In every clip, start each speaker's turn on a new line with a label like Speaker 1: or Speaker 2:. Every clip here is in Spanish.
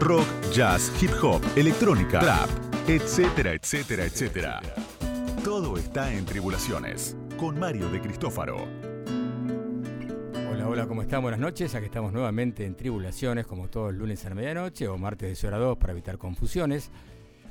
Speaker 1: rock, jazz, hip hop, electrónica, rap, etcétera, etcétera, etcétera. Todo está en Tribulaciones con Mario de Cristófaro.
Speaker 2: Hola, hola, ¿cómo están? Buenas noches. Aquí estamos nuevamente en Tribulaciones, como todos los lunes a la medianoche o martes de hora 2 para evitar confusiones.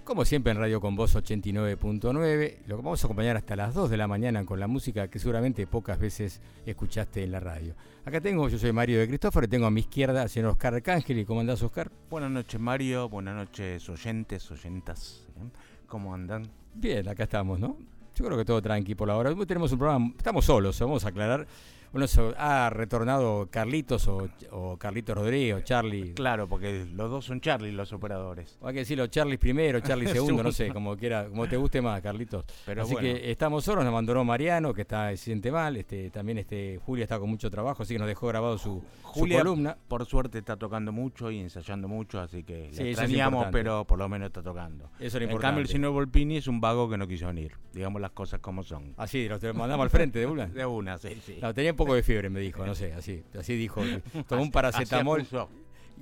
Speaker 2: Como siempre en Radio Con Voz 89.9, lo que vamos a acompañar hasta las 2 de la mañana con la música que seguramente pocas veces escuchaste en la radio. Acá tengo, yo soy Mario de Cristóforo y tengo a mi izquierda al señor Oscar Arcángel. ¿Y cómo andás, Oscar?
Speaker 3: Buenas noches, Mario. Buenas noches, oyentes, oyentas. ¿eh? ¿Cómo andan?
Speaker 2: Bien, acá estamos, ¿no? Yo creo que todo tranqui por la hora. Hoy tenemos un programa, estamos solos, vamos a aclarar. Bueno, ha retornado Carlitos o, o Carlitos Rodríguez o Charlie.
Speaker 3: Claro, porque los dos son Charlie los operadores.
Speaker 2: hay que decirlo, Charlie primero, Charlie segundo, no sé, como quiera, como te guste más, Carlitos. Pero así que estamos solos, nos abandonó Mariano, que está se siente mal, este, también este Julia está con mucho trabajo, así que nos dejó grabado su,
Speaker 3: Julia,
Speaker 2: columna.
Speaker 3: Por suerte está tocando mucho y ensayando mucho, así que le extrañamos, pero por lo menos está tocando.
Speaker 2: Eso es importante.
Speaker 3: En cambio, el señor Volpini es un vago que no quiso venir. Digamos las cosas como son.
Speaker 2: Así, lo mandamos al frente de una.
Speaker 3: de una, sí, sí
Speaker 2: poco de fiebre, me dijo, no sé, así, así dijo. Tomó un paracetamol.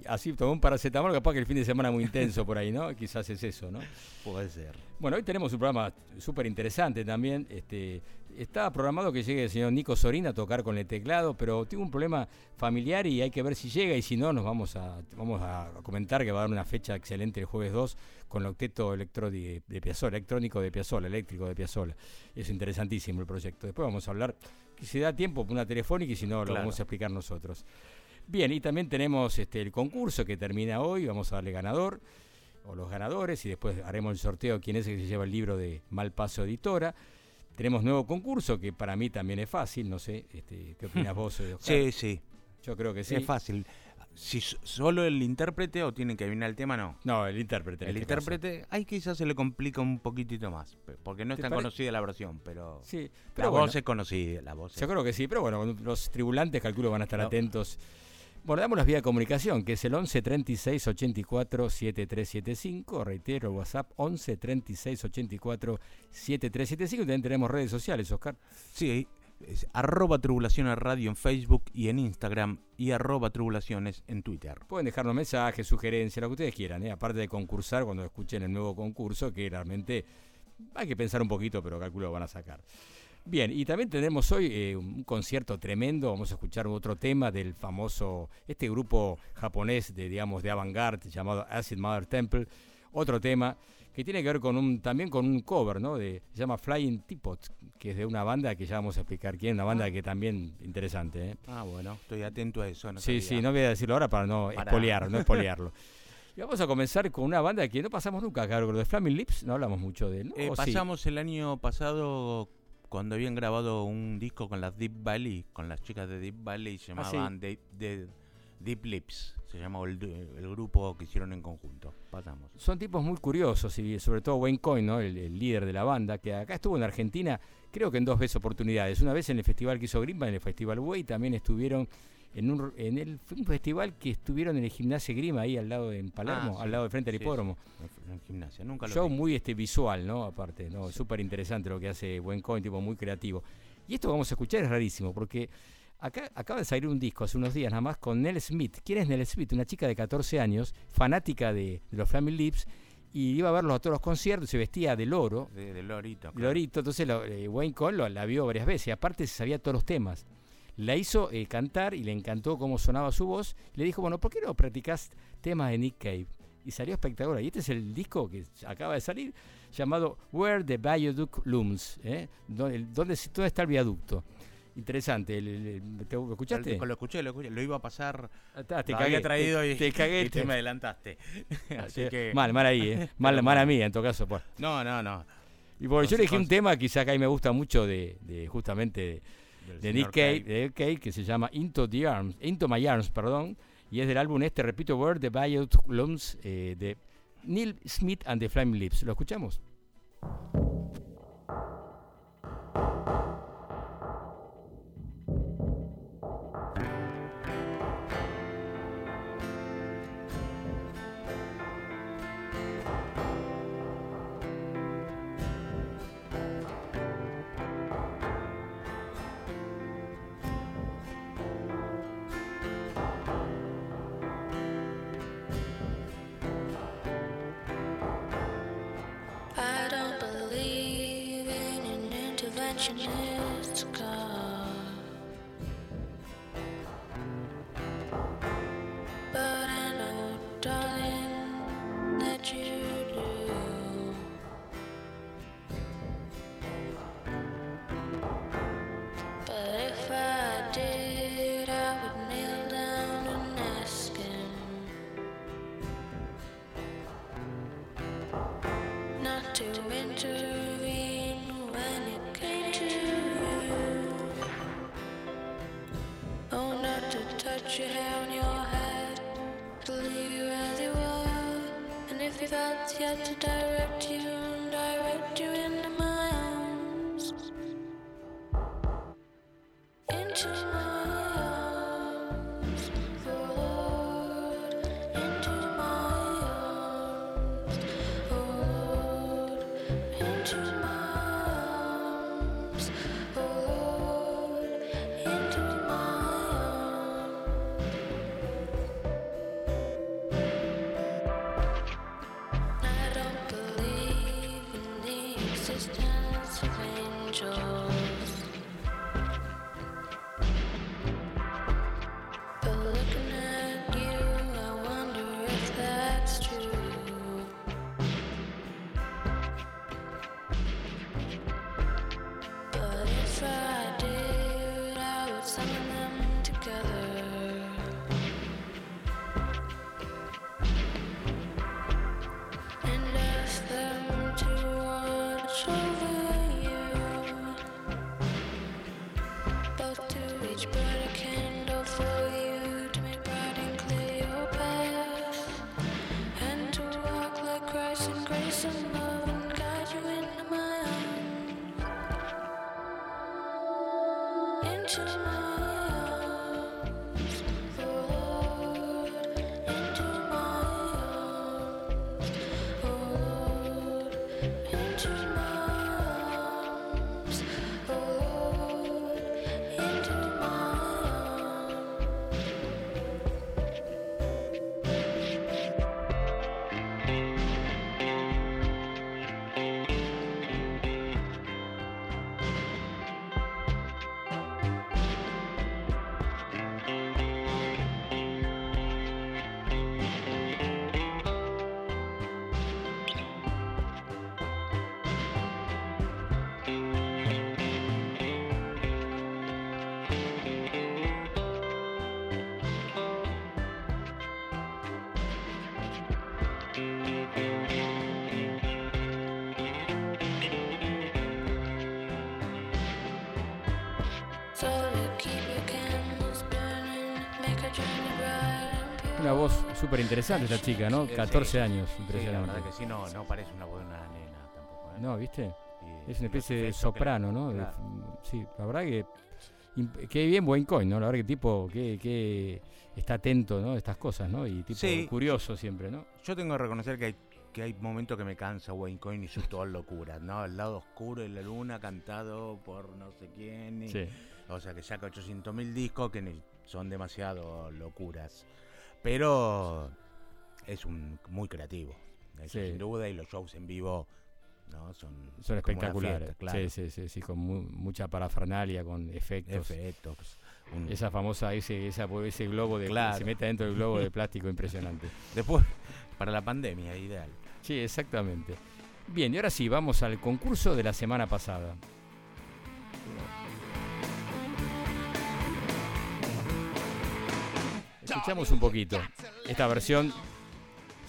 Speaker 2: Así tomó un paracetamol, capaz que el fin de semana muy intenso por ahí, ¿no? Quizás es eso, ¿no?
Speaker 3: Puede ser.
Speaker 2: Bueno, hoy tenemos un programa súper interesante también. Este, estaba programado que llegue el señor Nico Sorina a tocar con el teclado, pero tuvo un problema familiar y hay que ver si llega y si no, nos vamos a, vamos a comentar que va a dar una fecha excelente el jueves 2 con el octeto de, de Piazzolla, electrónico de Piazzolla, eléctrico de Piazzolla. Es interesantísimo el proyecto. Después vamos a hablar, si da tiempo, una telefónica y si no, lo vamos a explicar nosotros. Bien, y también tenemos este, el concurso que termina hoy, vamos a darle ganador o los ganadores y después haremos el sorteo quién es el que se lleva el libro de Malpaso Editora. Tenemos nuevo concurso que para mí también es fácil, no sé, este, ¿qué opinas vos?
Speaker 3: Oscar? Sí, sí.
Speaker 2: Yo creo que sí.
Speaker 3: Es fácil. Si solo el intérprete o tiene que adivinar el tema, no.
Speaker 2: No, el intérprete.
Speaker 3: El este intérprete, ahí quizás se le complica un poquitito más, porque no es tan conocida la versión, pero,
Speaker 2: sí,
Speaker 3: pero la voz es conocida. La voz
Speaker 2: Yo creo que sí, pero bueno, los tribulantes calculo van a estar atentos bueno, damos las vías de comunicación, que es el 11 36 84 7375. Reitero, WhatsApp 11 36 84 7375. También tenemos redes sociales, Oscar.
Speaker 3: Sí, es arroba tribulaciones radio en Facebook y en Instagram y arroba tribulaciones en Twitter.
Speaker 2: Pueden dejarnos mensajes, sugerencias, lo que ustedes quieran, ¿eh? aparte de concursar cuando escuchen el nuevo concurso, que realmente hay que pensar un poquito, pero calculo lo van a sacar. Bien, y también tenemos hoy eh, un concierto tremendo. Vamos a escuchar otro tema del famoso, este grupo japonés de, digamos, de avant-garde llamado Acid Mother Temple. Otro tema que tiene que ver con un, también con un cover, ¿no? De, se llama Flying Teapot, que es de una banda que ya vamos a explicar quién, una banda ah. que también interesante, ¿eh?
Speaker 3: Ah, bueno, estoy atento a eso.
Speaker 2: sí, sí, no voy a decirlo ahora para no espolear, no espolearlo. Y vamos a comenzar con una banda que no pasamos nunca, claro, de Flaming Lips, no hablamos mucho de él.
Speaker 3: Eh, pasamos el año pasado cuando habían grabado un disco con las Deep Valley, con las chicas de Deep Valley, se ah, llamaban Deep Lips, se llamaba el, grupo que hicieron en conjunto. Pasamos.
Speaker 2: Son tipos muy curiosos y sobre todo Wayne Coyne, ¿no? el, líder de la banda, que acá estuvo en Argentina, creo que en dos veces oportunidades. Una vez en el festival que hizo Grimba, en el Festival Way, también estuvieron en un, en el, festival que estuvieron en el gimnasio Grima, ahí al lado de en Palermo, ah, al lado de frente al hipódromo.
Speaker 3: En gimnasia, nunca lo
Speaker 2: Show muy este, visual, ¿no? Aparte, ¿no? Súper interesante lo que hace Buen Coin, tipo muy creativo. Y esto que vamos a escuchar es rarísimo, porque acá acaba de salir un disco hace unos días nada más con Nell Smith. ¿Quién es Nell Smith? Una chica de 14 años, fanática de, los Family Lips y iba a verlos a todos los conciertos, se vestía de loro.
Speaker 3: De, lorito.
Speaker 2: Lorito, entonces eh, Wayne Cohn la vio varias veces, y aparte se sabía todos los temas la hizo eh, cantar y le encantó cómo sonaba su voz. le dijo, bueno, ¿por qué no practicas temas de Nick Cave? Y salió espectacular. Y este es el disco que acaba de salir, llamado Where the Viaduct Looms. ¿eh? ¿Dónde, dónde, está el viaducto? Interesante. ¿Lo escuchaste?
Speaker 3: Lo escuché, lo escuché. Lo iba a pasar.
Speaker 2: Ah, te cagué, traído y,
Speaker 3: te, cagué, te me adelantaste.
Speaker 2: Así que... Mal, mal ahí, ¿eh? Mal, mal a mí, en todo caso. Pues.
Speaker 3: No, no, no.
Speaker 2: Y porque yo elegí un tema, quizá acá me gusta mucho, de, de justamente de Nick Cave, de Cave, que se llama Into the Arms, Into My Arms, perdón, y es del álbum este, repito, Word the Bayou Lums eh, de Neil Smith and the Flaming Lips. ¿Lo escuchamos? Súper interesante esta chica, ¿no? 14 años, impresionante.
Speaker 3: la verdad que sí, no, no parece una de una nena tampoco. ¿eh?
Speaker 2: No, ¿viste? es una especie de soprano, ¿no? Sí, la verdad que qué bien buen coin, ¿no? La verdad que tipo que, que está atento, ¿no? Estas cosas, ¿no? Y tipo curioso siempre, ¿no?
Speaker 3: Yo tengo que reconocer que hay que hay momentos que me cansa Wayne Coyne y sus todas locuras, ¿no? El lado oscuro de la luna cantado por no sé quién. sí. O sea que saca 800.000 discos que son demasiado locuras. Pero es un muy creativo, sin duda, y los shows en vivo ¿no? son,
Speaker 2: son espectaculares. Sí, sí, sí, sí, con mucha parafernalia, con efectos.
Speaker 3: Efectos.
Speaker 2: Esa famosa, ese, esa, ese globo de se mete dentro del globo de plástico impresionante.
Speaker 3: Después, para la pandemia, ideal.
Speaker 2: Sí, exactamente. Bien, y ahora sí, vamos al concurso de la semana pasada. Escuchamos un poquito esta versión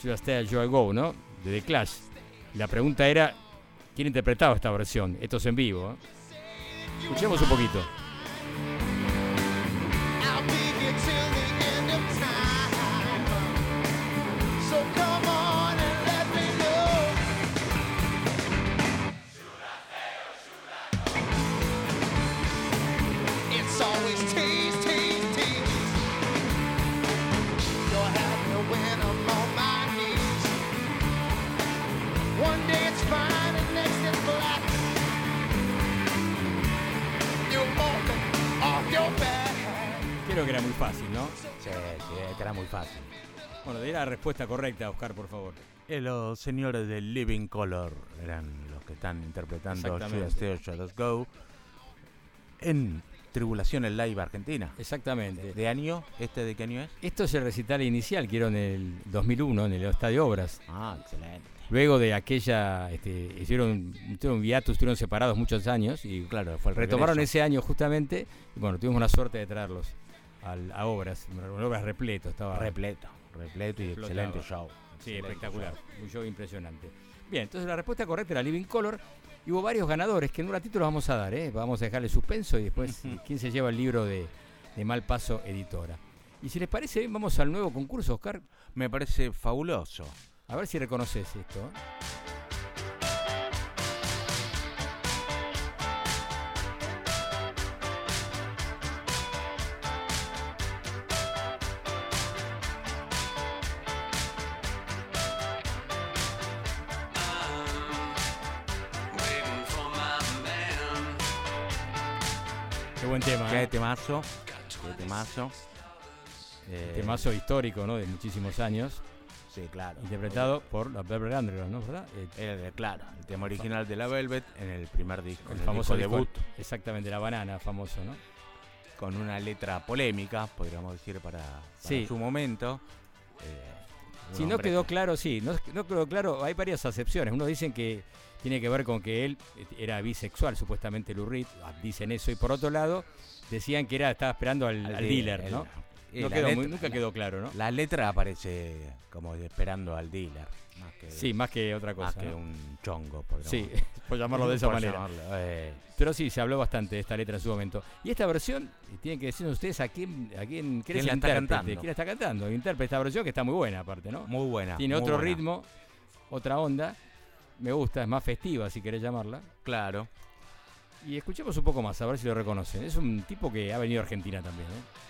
Speaker 2: Should Stay Joy Go, ¿no? De The Clash. La pregunta era, ¿quién interpretaba esta versión? Esto es en vivo. ¿eh? Escuchemos un poquito. Que era muy fácil, ¿no?
Speaker 3: Sí, sí, era muy fácil.
Speaker 2: Bueno, de la respuesta correcta, Oscar, por favor.
Speaker 3: Eh, los señores de Living Color eran los que están interpretando Should Go. en Tribulaciones Live Argentina.
Speaker 2: Exactamente.
Speaker 3: ¿De año? ¿Este de qué año es?
Speaker 2: Esto es el recital inicial que en el 2001 en el Estadio Obras.
Speaker 3: Ah, excelente.
Speaker 2: Luego de aquella, este, hicieron, un viatus, estuvieron separados muchos años y
Speaker 3: claro, fue
Speaker 2: retomaron ese año justamente y bueno, tuvimos la suerte de traerlos a Obras, Obras repleto, estaba
Speaker 3: repleto, repleto y excelente show.
Speaker 2: Sí, espectacular, un show impresionante. Bien, entonces la respuesta correcta era Living Color y hubo varios ganadores que en un ratito los vamos a dar, ¿eh? vamos a dejarle suspenso y después quién se lleva el libro de, de Mal Paso Editora. Y si les parece bien, vamos al nuevo concurso, Oscar.
Speaker 3: Me parece fabuloso.
Speaker 2: A ver si reconoces esto. Qué buen tema.
Speaker 3: Qué ¿eh? temazo. Qué temazo.
Speaker 2: Eh, temazo histórico, ¿no? De muchísimos años.
Speaker 3: Sí, claro.
Speaker 2: Interpretado por la Velvet Underground, ¿no? ¿Verdad?
Speaker 3: Eh, claro, el tema original de la Velvet en el primer disco.
Speaker 2: El, famoso debut. Exactamente, la banana, famoso, ¿no?
Speaker 3: Con una letra polémica, podríamos decir, para, su momento.
Speaker 2: si no quedó claro, sí, no, no quedó claro, hay varias acepciones. Unos dicen que tiene que ver con que él era bisexual, supuestamente Lou ah, dicen eso, y por otro lado decían que era estaba esperando al, dealer, ¿no? nunca quedó claro, ¿no?
Speaker 3: La letra aparece como esperando al dealer.
Speaker 2: sí, más que otra cosa.
Speaker 3: Más que un chongo,
Speaker 2: por Sí, por llamarlo de esa manera. Eh. Pero sí, se habló bastante de esta letra en su momento. Y esta versión, tienen que decirnos ustedes a quién, a quién,
Speaker 3: ¿Quién la está cantando?
Speaker 2: ¿Quién la está cantando? El intérprete esta versión que está muy buena aparte, ¿no?
Speaker 3: Muy buena.
Speaker 2: Tiene otro ritmo, otra onda me gusta, es más festiva si querés llamarla.
Speaker 3: Claro.
Speaker 2: Y escuchemos un poco más, a ver si lo reconocen. Es un tipo que ha venido a Argentina también. ¿eh?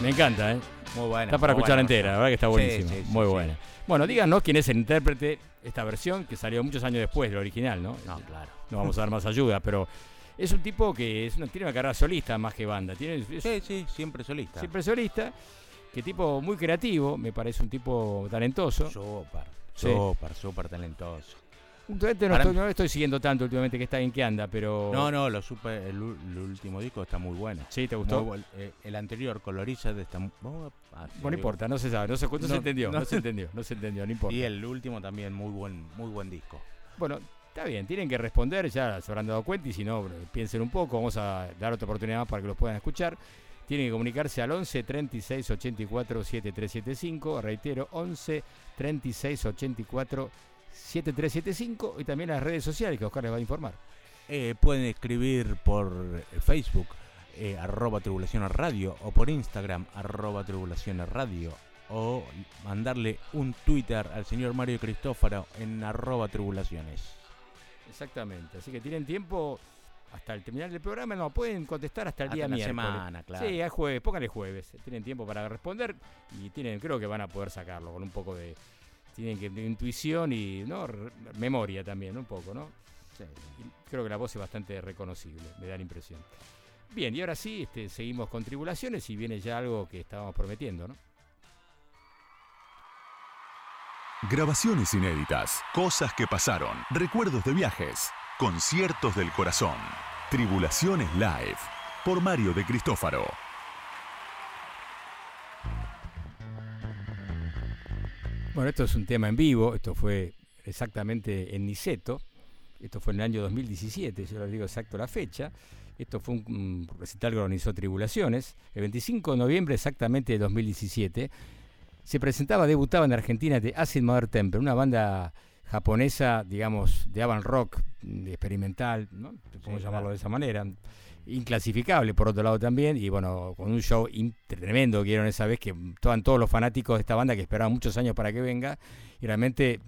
Speaker 2: Me encanta, ¿eh?
Speaker 3: Muy buena.
Speaker 2: Está para escuchar entera, la verdad que está buenísimo. muy buena. Bueno, díganos quién es el intérprete esta versión que salió muchos años después del original, ¿no?
Speaker 3: No, claro.
Speaker 2: No vamos a dar más ayuda, pero es un tipo que es una, tiene una carrera solista más que banda. Tiene,
Speaker 3: sí, sí, siempre solista.
Speaker 2: Siempre solista. Que tipo muy creativo, me parece un tipo talentoso.
Speaker 3: Súper, súper, súper talentoso.
Speaker 2: No, estoy, estoy siguiendo tanto últimamente que está en qué anda, pero.
Speaker 3: No, no, lo supe, el, último disco está muy bueno.
Speaker 2: Sí, ¿te gustó?
Speaker 3: Eh, el anterior, Coloriza, está muy.
Speaker 2: bueno, no importa, no se sabe, no se, entendió, no, se entendió, no se entendió, no importa.
Speaker 3: Y el último también, muy buen, muy buen disco.
Speaker 2: Bueno, está bien, tienen que responder, ya se habrán dado cuenta, y si no, piensen un poco, vamos a dar otra oportunidad más para que los puedan escuchar. Tienen que comunicarse al 11 36 84 7375, reitero, 11 36 84 7375 y también las redes sociales que Oscar les va a informar.
Speaker 3: Eh, pueden escribir por Facebook, eh, arroba tribulaciones radio, o por Instagram, arroba tribulaciones radio, o mandarle un Twitter al señor Mario Cristófaro en arroba tribulaciones.
Speaker 2: Exactamente, así que tienen tiempo hasta el terminar del programa, no, pueden contestar hasta el día miércoles.
Speaker 3: semana, claro.
Speaker 2: Sí, a jueves, pónganle jueves, tienen tiempo para responder y tienen, creo que van a poder sacarlo con un poco de tienen que intuición y no memoria también, un poco, ¿no? creo que la voz es bastante reconocible, me da la impresión. Bien, y ahora sí, este, seguimos con tribulaciones y viene ya algo que estábamos prometiendo, ¿no?
Speaker 1: Grabaciones inéditas, cosas que pasaron, recuerdos de viajes, conciertos del corazón. Tribulaciones Live, por Mario de Cristófaro.
Speaker 2: Bueno, esto es un tema en vivo, esto fue exactamente en Niceto, esto fue en el año 2017, yo les digo exacto la fecha, esto fue un, recital que organizó Tribulaciones, el 25 de noviembre exactamente de 2017, se presentaba, debutaba en Argentina de Acid Mother Temple, una banda japonesa, digamos, de avant rock, experimental, ¿no? Podemos llamarlo de esa manera, inclasificable por otro lado también, y bueno, con un show tremendo que dieron esa vez, que estaban todos los fanáticos de esta banda que esperaban muchos años para que venga, y realmente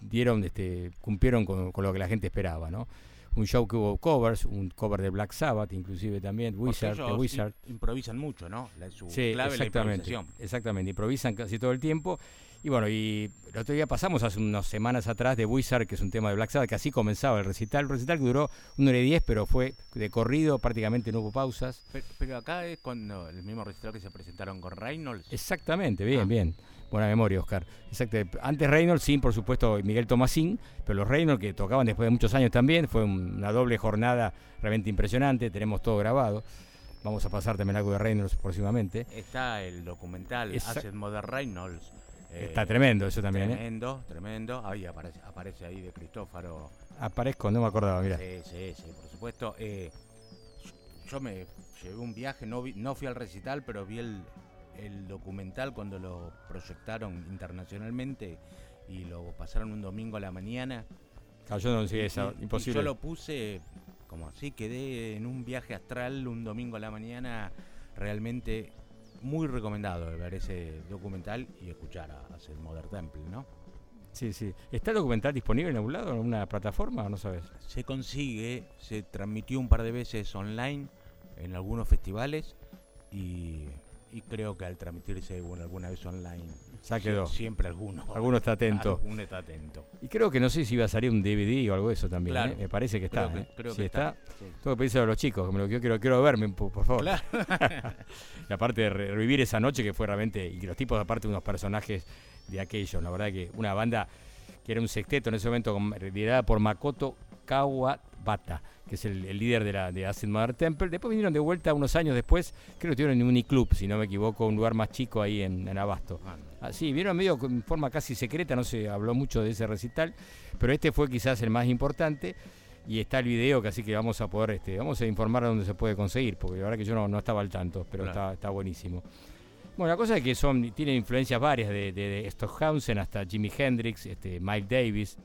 Speaker 2: dieron, este, cumplieron con, lo que la gente esperaba, ¿no? un show que hubo covers, un cover de Black Sabbath, inclusive también, Wizard, Wizard.
Speaker 3: Improvisan mucho, ¿no?
Speaker 2: sí, exactamente, exactamente, improvisan casi todo el tiempo. Y bueno, y el otro día pasamos hace unas semanas atrás de Wizard, que es un tema de Black Sabbath, que así comenzaba el recital. El recital que duró una hora y diez, pero fue de corrido, prácticamente no hubo pausas.
Speaker 3: Pero, acá es cuando el mismo recital que se presentaron con Reynolds.
Speaker 2: Exactamente, bien, ah. bien. Buena memoria, Oscar. Exacto. Antes Reynolds, sí, por supuesto, Miguel Tomasín, pero los Reynolds que tocaban después de muchos años también, fue una doble jornada realmente impresionante, tenemos todo grabado. Vamos a pasar también algo de Reynolds próximamente.
Speaker 3: Está el documental Acid Mother Reynolds.
Speaker 2: Está tremendo eso también.
Speaker 3: ¿eh? Tremendo, tremendo. Ahí aparece, aparece ahí de Cristófaro.
Speaker 2: Aparezco, no me acordaba, mira.
Speaker 3: Sí, sí, sí, por supuesto. Eh, yo me llevé un viaje, no, no fui al recital, pero vi el, el documental cuando lo proyectaron internacionalmente y lo pasaron un domingo a la mañana.
Speaker 2: Ah, yo no sé, esa, imposible.
Speaker 3: yo lo puse como así, quedé en un viaje astral un domingo a la mañana, realmente muy recomendado ver ese documental y escuchar a, hacer Modern Temple, ¿no?
Speaker 2: Sí, sí. ¿Está el documental disponible en algún lado, en alguna plataforma o no sabes?
Speaker 3: Se consigue, se transmitió un par de veces online en algunos festivales y y creo que al transmitirse bueno, alguna vez online
Speaker 2: ya quedó.
Speaker 3: Siempre alguno.
Speaker 2: Alguno está atento.
Speaker 3: Alguno está atento.
Speaker 2: Y creo que no sé si iba a salir un DVD o algo de eso también. ¿eh? Me parece que está.
Speaker 3: Creo
Speaker 2: ¿eh?
Speaker 3: creo que está.
Speaker 2: Tengo que a los chicos, que me lo quiero, quiero verme, por favor. y aparte de revivir esa noche que fue realmente. Y los tipos, aparte, unos personajes de aquellos. La verdad que una banda que era un sexteto en ese momento, liderada por Makoto Kawabata que es el, líder de la de Acid Mother Temple. Después vinieron de vuelta unos años después, creo que tuvieron un uniclub, si no me equivoco, un lugar más chico ahí en, Abasto. Ah, sí, vieron medio en forma casi secreta, no se habló mucho de ese recital, pero este fue quizás el más importante. Y está el video que así que vamos a poder, este, vamos a informar dónde se puede conseguir, porque la verdad que yo no, estaba al tanto, pero está, está buenísimo. Bueno, la cosa es que son, tienen influencias varias, de, de, Stockhausen hasta Jimi Hendrix, este, Mike Davis,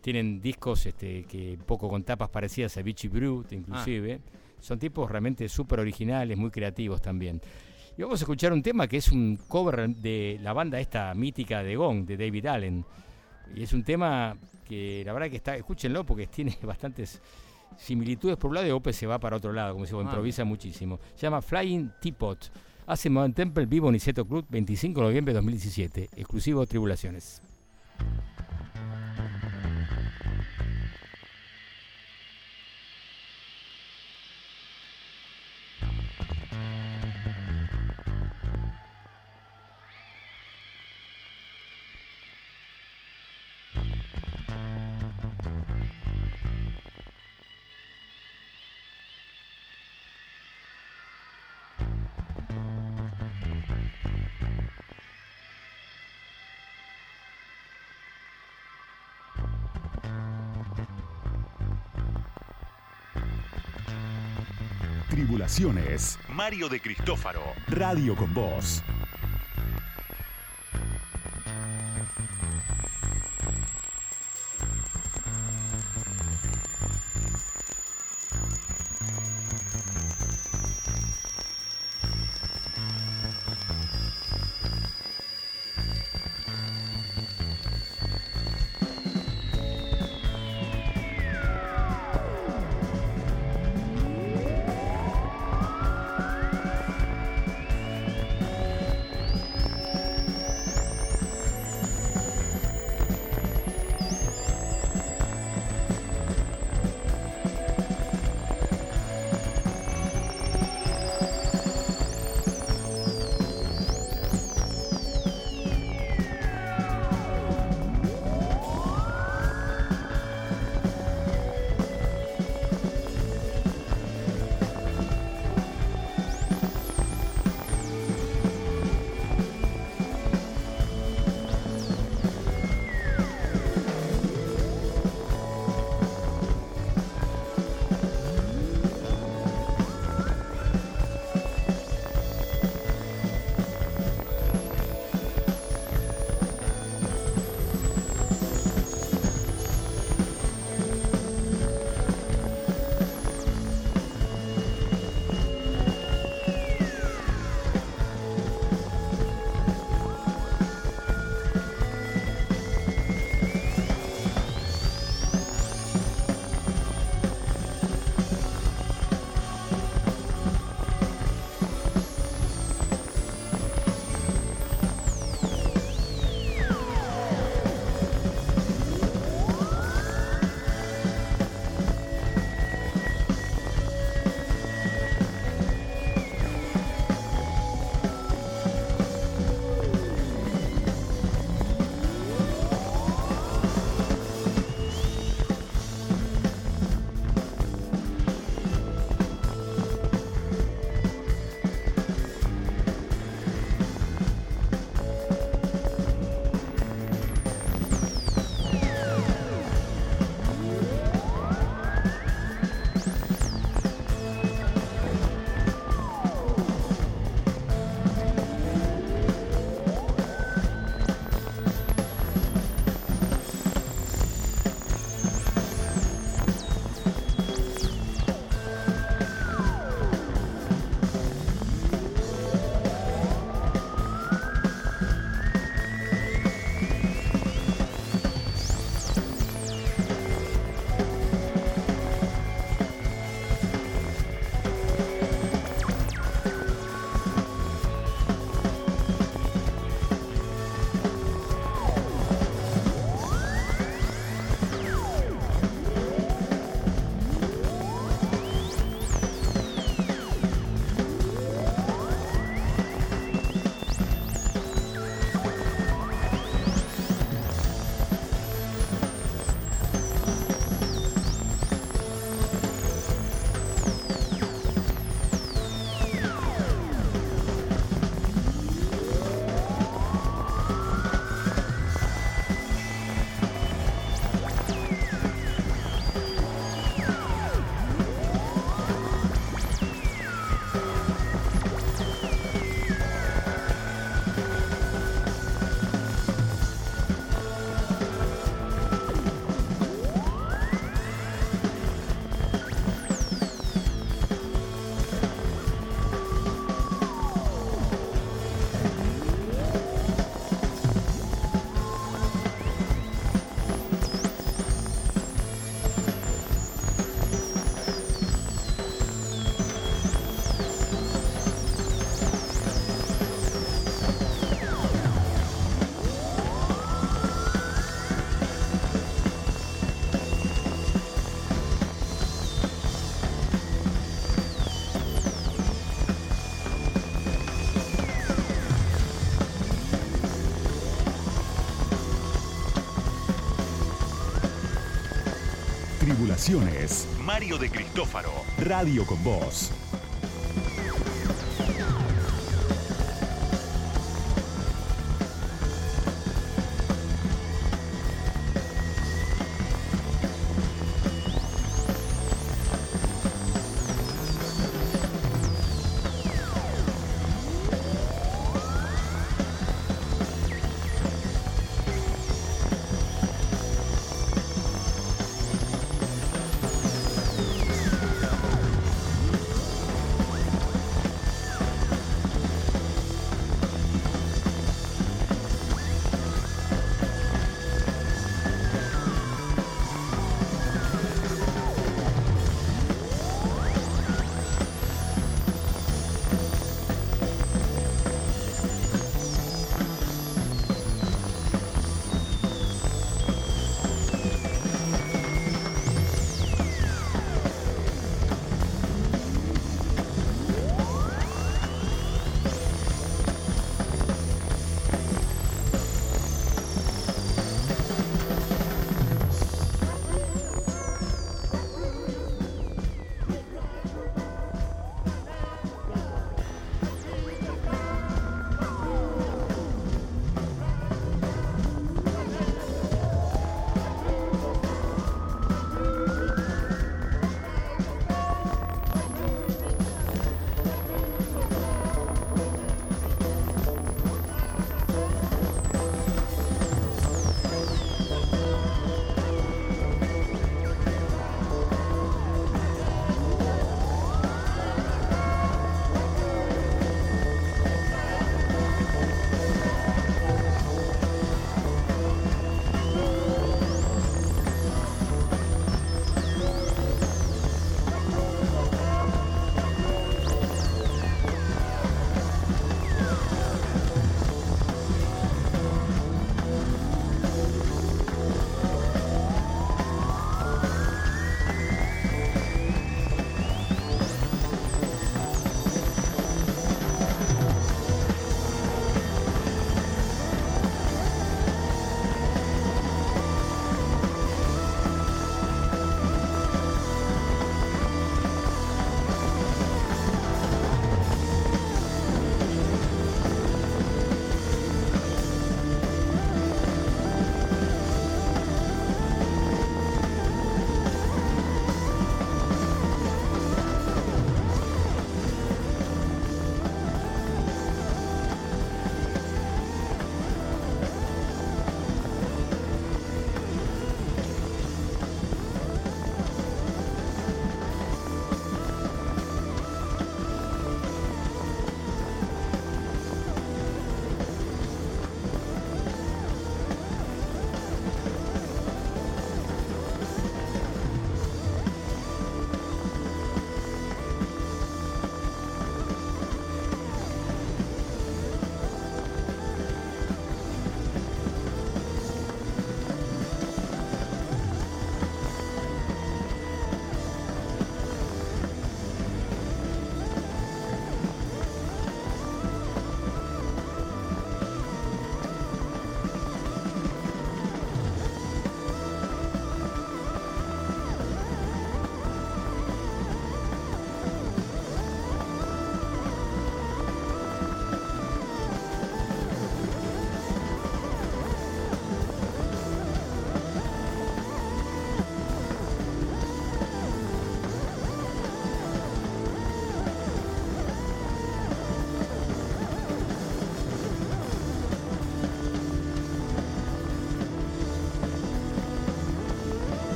Speaker 2: tienen discos este, que poco con tapas parecidas a Beachy Brute, inclusive. Ah. Son tipos realmente súper originales, muy creativos también. Y vamos a escuchar un tema que es un cover de la banda esta mítica de Gong, de David Allen. Y es un tema que la verdad que está, escúchenlo porque tiene bastantes similitudes por un lado y Ope se va para otro lado, como se ah. improvisa muchísimo. Se llama Flying Teapot. Hace Modern Temple vivo Niceto Club 25 de noviembre de 2017. Exclusivo Tribulaciones.
Speaker 1: Tribulaciones. Mario de Cristófaro. Radio con Voz. Mario de Cristófaro. Radio con Voz.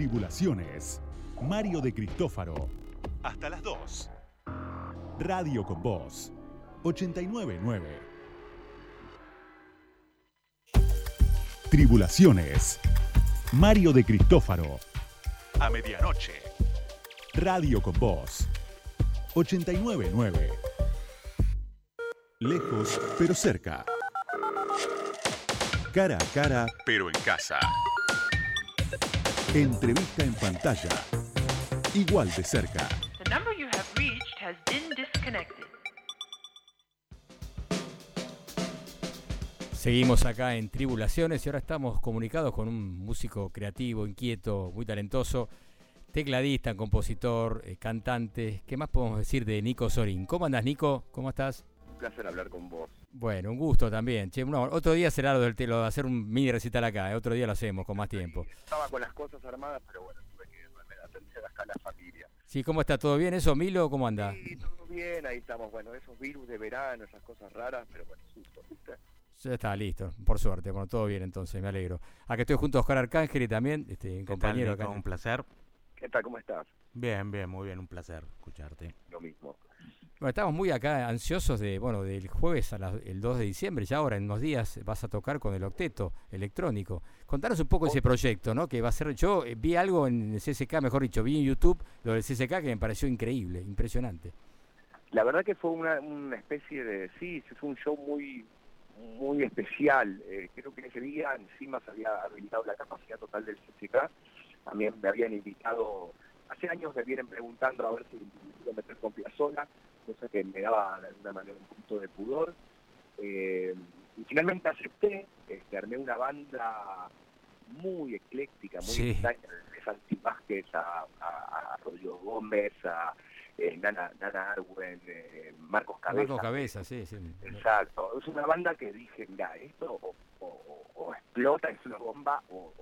Speaker 1: Tribulaciones. Mario de Cristófaro. Hasta las 2. Radio con Voz. 899. Tribulaciones. Mario de Cristófaro. A medianoche. Radio con Voz. 899. Lejos, pero cerca. Cara a cara, pero en casa. Entrevista en pantalla. Igual de cerca.
Speaker 4: The number you have reached has been disconnected.
Speaker 2: Seguimos acá en Tribulaciones y ahora estamos comunicados con un músico creativo, inquieto, muy talentoso, tecladista, compositor, eh, cantante. ¿Qué más podemos decir de Nico Sorín? ¿Cómo andas, Nico? ¿Cómo estás?
Speaker 5: Un placer hablar con vos.
Speaker 2: Bueno, un gusto también. Che, no, otro día será lo del telo, hacer un mini recital acá. eh, Otro día lo hacemos con más tiempo.
Speaker 5: Estaba con las cosas armadas, pero bueno, tuve que atender acá a la familia.
Speaker 2: Sí, ¿cómo está? ¿Todo bien eso, Milo? ¿Cómo anda?
Speaker 5: Sí, todo bien, ahí estamos. Bueno, esos virus de verano, esas cosas raras, pero bueno, susto, ¿viste?
Speaker 2: Ya está, listo, por suerte. Bueno, todo bien entonces, me alegro. Acá estoy junto a Oscar Arcángel y también este, compañero
Speaker 3: ¿Qué tal,
Speaker 2: acá.
Speaker 3: Un placer.
Speaker 5: ¿Qué tal? ¿Cómo estás?
Speaker 3: Bien, bien, muy bien, un placer escucharte.
Speaker 5: Lo mismo.
Speaker 2: Bueno, estamos muy acá ansiosos de, bueno, del jueves al el 2 de diciembre, ya ahora en unos días vas a tocar con el octeto electrónico. Contanos un poco ese proyecto, ¿no? Que va a ser, yo eh, vi algo en el CSK, mejor dicho, vi en YouTube lo del CSK que me pareció increíble, impresionante.
Speaker 5: La verdad que fue una, una especie de, sí, fue un show muy muy especial. Eh, creo que ese día encima se había habilitado la capacidad total del CCK. También me habían invitado, hace años me vienen preguntando a ver si a meter con Piazzolla, cosa que me daba de alguna manera un punto de pudor. Eh, y finalmente acepté, este, armé una banda muy ecléctica, muy
Speaker 2: Sí.
Speaker 5: extraña, de Santi Vázquez a, a, a Rodrigo Gómez, a eh, Nana, Nana Arwen, eh, Marcos Cabeza.
Speaker 2: Marcos Cabeza, sí, sí.
Speaker 5: Exacto, es una banda que dije, mira, esto o, o- o explota, es una bomba, o,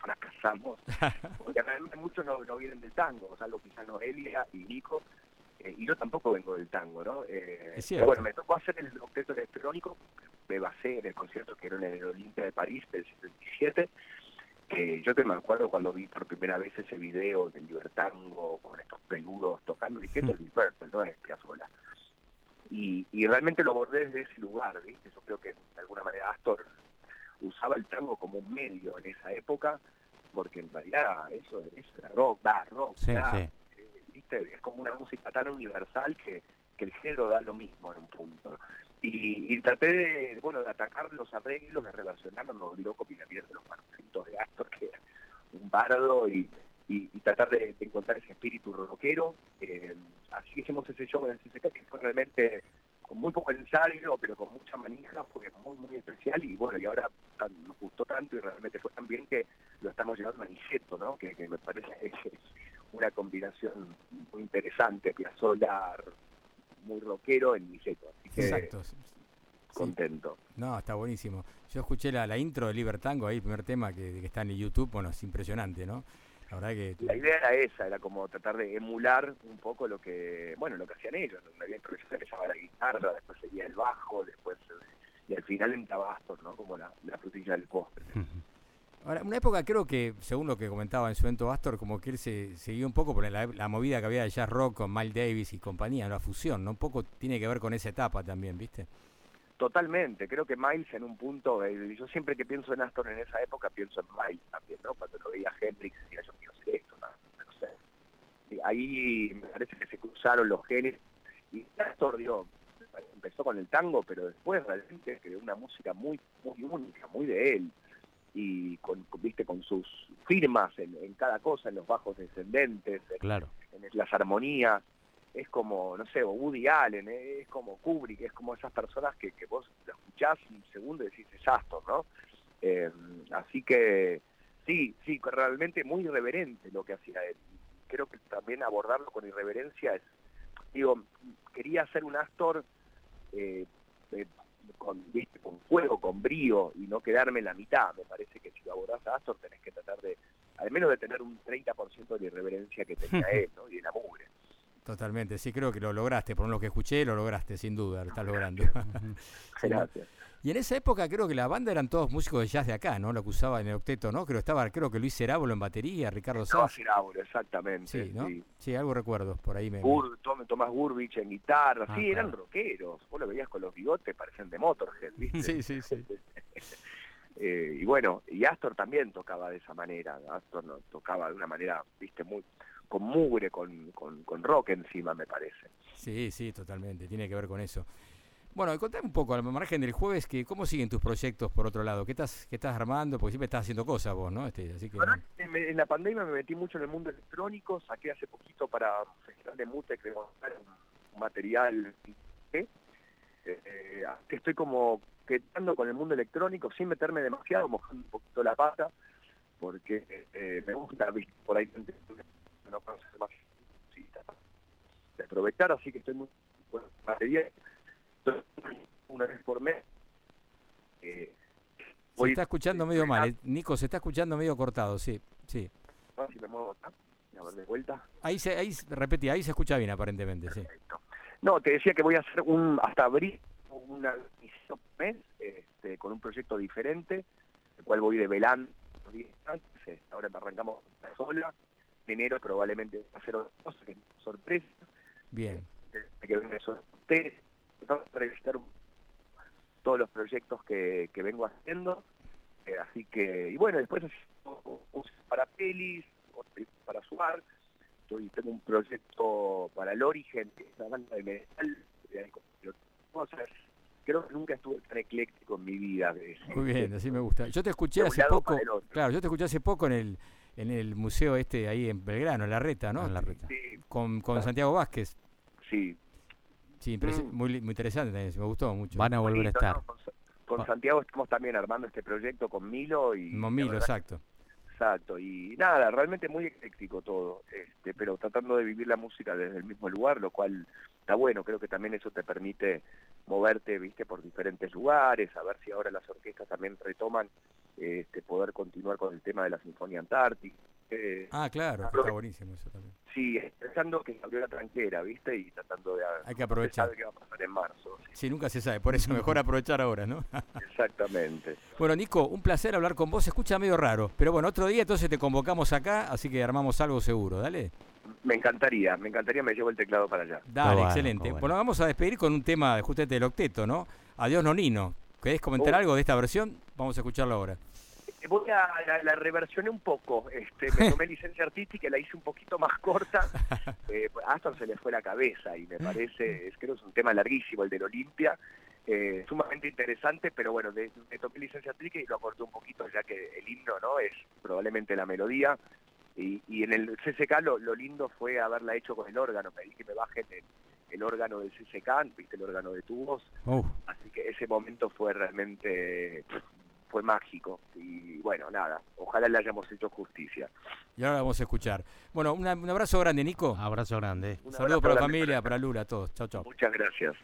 Speaker 5: fracasamos. Porque realmente muchos no, no vienen del tango, o sea, lo quizás Noelia y Nico, eh, y yo tampoco vengo del tango, ¿no? Eh,
Speaker 2: Es
Speaker 5: pero bueno, me tocó hacer el octeto electrónico, me basé en el concierto que era en el Olimpia de París del 77, que yo te me acuerdo cuando vi por primera vez ese video del Libertango con estos peludos tocando, dije, esto es Libertango, no es Piazzolla y, y realmente lo abordé desde ese lugar, ¿viste? Yo creo que de alguna manera Astor usaba el tango como un medio en esa época, porque en realidad eso es rock, da rock,
Speaker 3: Sí,
Speaker 5: da,
Speaker 3: sí.
Speaker 5: eh, ¿viste? Es como una música tan universal que, que el género da lo mismo en un punto. Y, y traté de, bueno, de atacar los arreglos, de relacionarlo, me volví loco Piramide de los manuscritos de Astor, que era un bardo, y, y, tratar de, encontrar ese espíritu rockero. Eh, así hicimos ese show en el CCK que fue realmente con muy poco ensayo, pero con mucha manija, fue muy, muy especial y bueno, y ahora nos gustó tanto y realmente fue tan bien que lo estamos llevando a Niceto, ¿no? Que, que me parece que es una combinación muy interesante, Piazzolla muy rockero en Niceto, así que
Speaker 2: Exacto. sí.
Speaker 5: contento.
Speaker 2: No, está buenísimo. Yo escuché la, la intro de Libertango ahí, el primer tema que, que está en el YouTube, bueno, es impresionante, ¿no? La verdad que...
Speaker 5: La idea era esa, era como tratar de emular un poco lo que, bueno, lo que hacían ellos. Que se empezaba la guitarra, después seguía el bajo, después eh, y al final entraba Astor, ¿no? Como la, la frutilla del postre.
Speaker 2: Ahora, una época creo que, según lo que comentaba en su evento Astor, como que él se seguía un poco por la, movida que había de jazz rock con Miles Davis y compañía, la fusión, ¿no? Un poco tiene que ver con esa etapa también, ¿viste?
Speaker 5: Totalmente, creo que Miles en un punto, eh, yo siempre que pienso en Astor en esa época pienso en Miles también, ¿no? Cuando lo veía Hendrix decía yo quiero hacer esto, no, no sé. Ahí me parece que se cruzaron los genes y Astor dio, empezó con el tango, pero después realmente creó una música muy, muy única, muy de él y con, viste con sus firmas en, en cada cosa, en los bajos descendentes, en,
Speaker 3: Claro.
Speaker 5: en las armonías, es como, no sé, o Woody Allen, eh, es como Kubrick, es como esas personas que, que vos lo escuchás y un segundo y decís es Astor, ¿no? Eh, así que sí, sí, realmente muy irreverente lo que hacía él. Creo que también abordarlo con irreverencia es, digo, quería hacer un Astor eh, eh, con, ¿viste? con fuego, con brío y no quedarme en la mitad. Me parece que si lo abordás a Astor tenés que tratar de, al menos de tener un 30% de la irreverencia que tenía él, ¿no? Y de la mugre.
Speaker 2: Totalmente, sí, creo que lo lograste, por lo que escuché, lo lograste, sin duda, lo estás logrando.
Speaker 5: Gracias.
Speaker 2: Y en esa época creo que la banda eran todos músicos de jazz de acá, ¿no? Lo que usaba en el octeto, ¿no? Creo estaba, creo que Luis Cerábolo en batería, Ricardo.
Speaker 5: Cirábulo, exactamente.
Speaker 2: Sí, ¿no?
Speaker 5: sí.
Speaker 2: Sí, algo recuerdo por ahí me.
Speaker 5: Gur- Tomás Gurbich en guitarra,
Speaker 2: Ah,
Speaker 5: sí, eran rockeros. Vos lo veías con los bigotes, parecen de Motorhead, ¿viste?
Speaker 2: Sí, sí, sí.
Speaker 5: Eh, y bueno, y Astor también tocaba de esa manera. Astor no, tocaba de una manera, viste, muy con mugre, con, con, con rock encima, me parece.
Speaker 2: Sí, sí, totalmente, tiene que ver con eso. Bueno, contame un poco, al margen del jueves, que ¿cómo siguen tus proyectos por otro lado? ¿Qué estás, qué estás armando? Porque siempre estás haciendo cosas vos, ¿no? Este, así que,
Speaker 5: en la pandemia me metí mucho en el mundo electrónico, saqué hace poquito para festival de Mute que un, material ¿eh? Eh, que estoy como quedando con el mundo electrónico sin meterme demasiado, mojando un poquito la pata, porque eh, me gusta por ahí no conoce más aprovechar, así que estoy muy el material. Una vez por mes. eh,
Speaker 2: se está escuchando medio mal, eh. Nico, se está escuchando medio cortado, sí, sí.
Speaker 5: a ver si me muevo acá, a ver de vuelta.
Speaker 2: Ahí se, ahí, repetí, ahí se escucha bien aparentemente, sí.
Speaker 5: No, te decía que voy a hacer un hasta abril una mes este, con un proyecto diferente, el cual voy develando antes. eh, Ahora arrancamos la sola. En enero probablemente va a ser otra cosa, que sorpresa.
Speaker 2: Bien.
Speaker 5: de que venga eso un- todos los proyectos que, que vengo haciendo. eh, así que, y bueno, después para pelis, para Suar. Estoy, tengo un proyecto para el Origen, que es una banda de metal. de ahí con- cosas. Creo que nunca estuve tan ecléctico en mi vida. de-
Speaker 2: Muy bien, así me gusta. Yo te escuché hace poco, claro, yo te escuché hace poco en el en el museo este ahí en Belgrano, en La Reta, ¿no?
Speaker 3: En La Reta.
Speaker 5: Sí,
Speaker 2: Con, con Santiago Vázquez.
Speaker 5: sí,
Speaker 2: Sí,
Speaker 5: Mm.
Speaker 2: muy, muy interesante también, me gustó mucho.
Speaker 3: Van a volver a estar.
Speaker 5: ¿no? Con, con
Speaker 3: Va-
Speaker 5: Santiago estamos también armando este proyecto con Milo y
Speaker 2: Momilo,
Speaker 5: verdad
Speaker 2: exacto.
Speaker 5: Exacto, y nada, realmente muy ecléctico todo, este, pero tratando de vivir la música desde el mismo lugar, lo cual está bueno, creo que también eso te permite moverte, viste, por diferentes lugares, a ver si ahora las orquestas también retoman este, poder continuar con el tema de la Sinfonía Antártica. Eh,
Speaker 2: Ah, claro, que está buenísimo eso también.
Speaker 5: sí, pensando que se abrió la tranquera, viste, y tratando de...
Speaker 2: Hay que aprovechar.
Speaker 5: sabe qué va a pasar en marzo, sí,
Speaker 2: Sí, nunca se sabe, por eso mejor aprovechar ahora, ¿no?
Speaker 5: exactamente.
Speaker 2: bueno, Nico, un placer hablar con vos, se escucha medio raro, pero bueno, otro día entonces te convocamos acá, así que armamos algo seguro, dale.
Speaker 5: Me encantaría, me encantaría, me llevo el teclado para allá.
Speaker 2: Dale,
Speaker 3: bueno,
Speaker 2: excelente.
Speaker 3: bueno.
Speaker 2: Bueno, vamos a despedir con un tema justamente del octeto, ¿no? Adiós, Nonino. ¿Querés comentar
Speaker 5: Oh.
Speaker 2: algo de esta versión? Vamos a escucharlo ahora.
Speaker 5: Voy a la, la reversioné un poco. Este, me tomé licencia artística y la hice un poquito más corta. Eh, a Astor se le fue la cabeza y me parece, es, creo que es un tema larguísimo el del Olimpia. Eh, sumamente interesante, pero bueno, de, me tomé licencia artística y lo acorté un poquito, ya que el himno no es probablemente la melodía. Y, y en el CCK lo, lo lindo fue haberla hecho con el órgano. Pedí que me bajen el, el órgano del CCK, viste el órgano de tubos.
Speaker 3: Uf,
Speaker 5: Así que ese momento fue realmente fue mágico y bueno, nada, ojalá le hayamos hecho justicia.
Speaker 2: Y ahora vamos a escuchar. Bueno, una- un abrazo grande, Nico.
Speaker 3: abrazo grande.
Speaker 5: Un
Speaker 2: Saludos
Speaker 5: abrazo
Speaker 2: para la familia,
Speaker 5: para-
Speaker 2: para Lula, a todos. Chao, chao.
Speaker 5: Muchas gracias.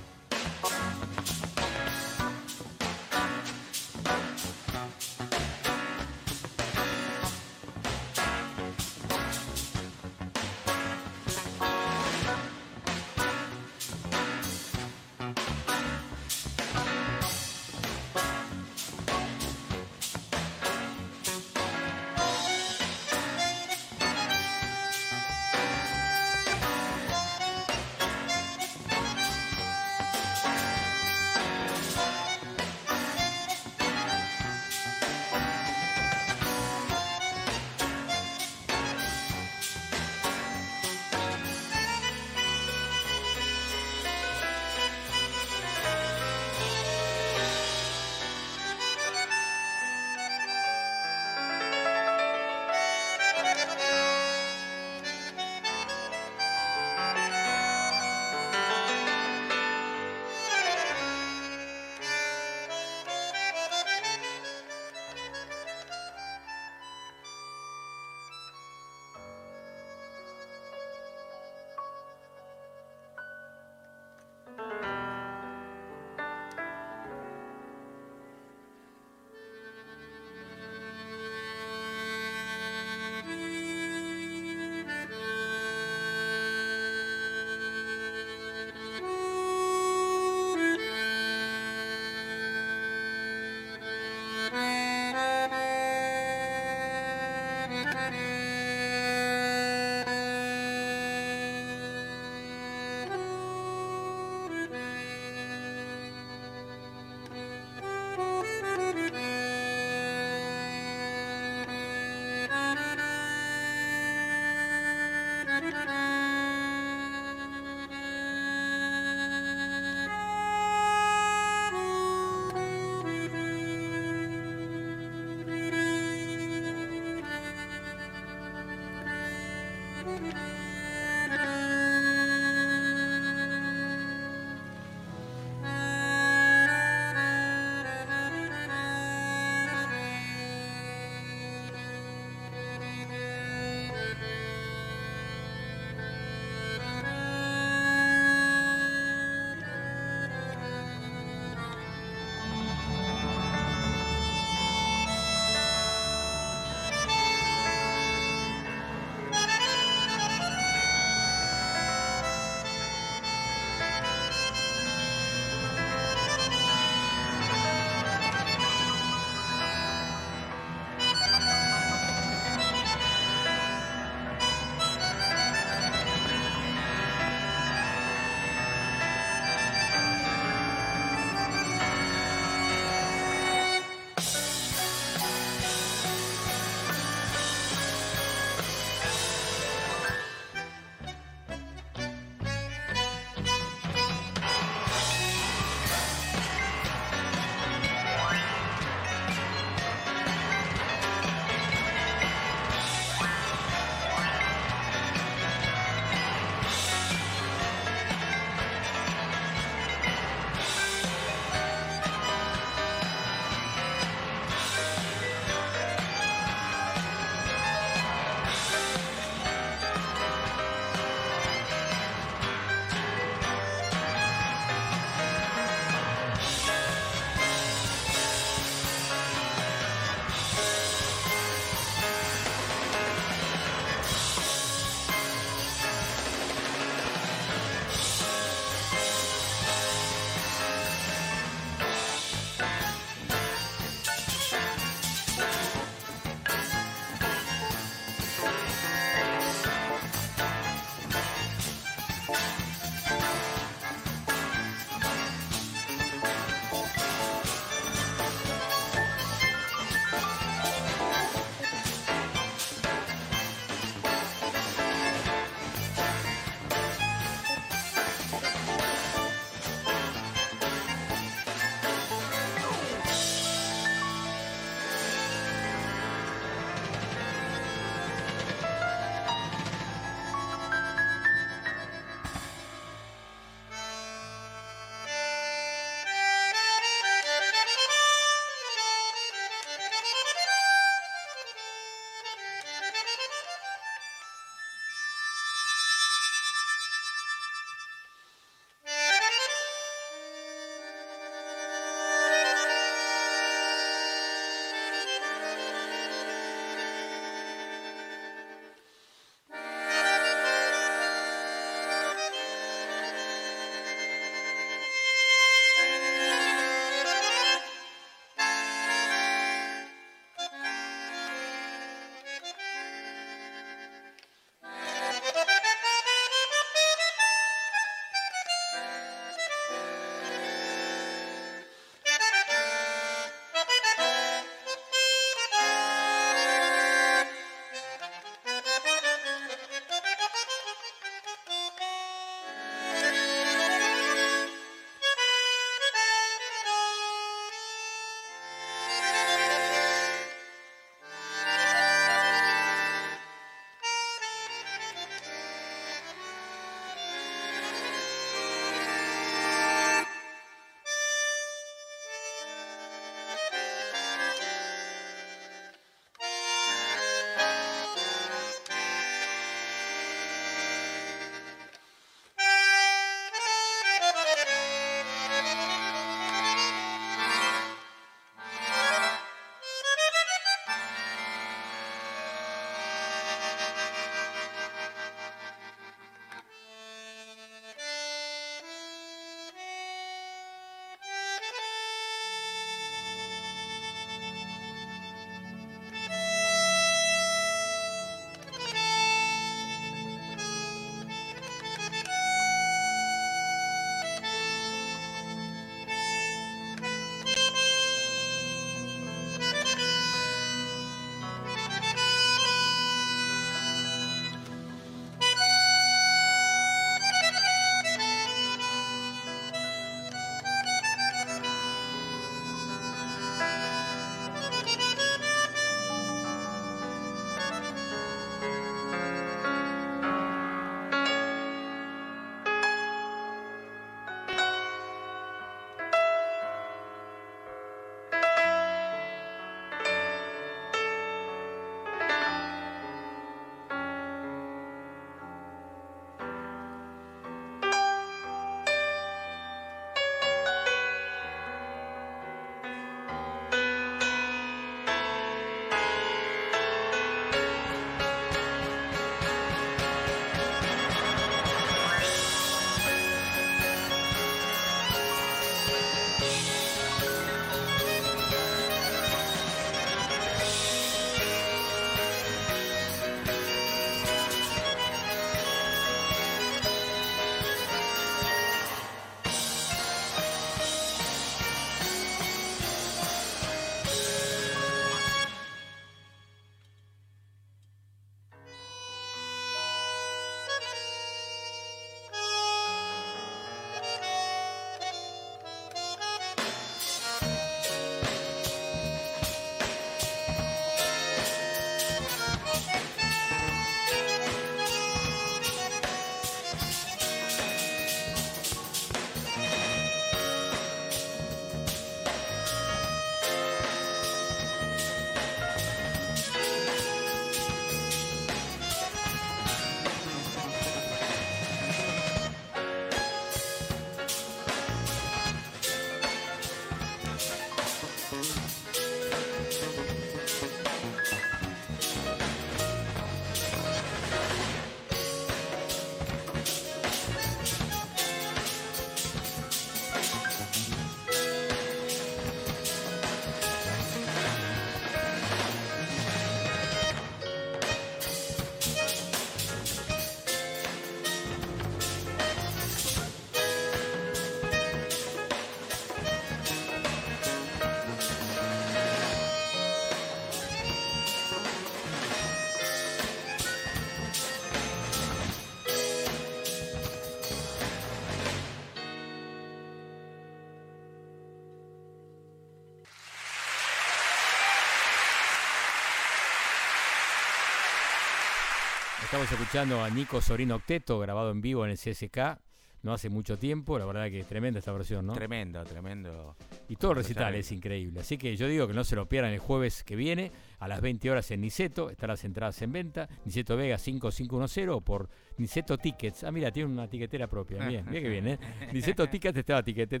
Speaker 2: Estamos escuchando a Nico Sorino Octeto, grabado en vivo en el CSK, no hace mucho tiempo, la verdad que es tremenda esta versión, ¿no?
Speaker 3: Tremendo, tremendo.
Speaker 2: Y todo el recital es increíble. Así que yo digo que no se lo pierdan el jueves que viene a las 20 horas en Niceto. Están las entradas en venta. Niceto Vega 5510 o por Niceto Tickets. Ah, mira, tiene una tiquetera propia. Bien, bien que bien, ¿eh? Niceto Tickets estaba tiquete,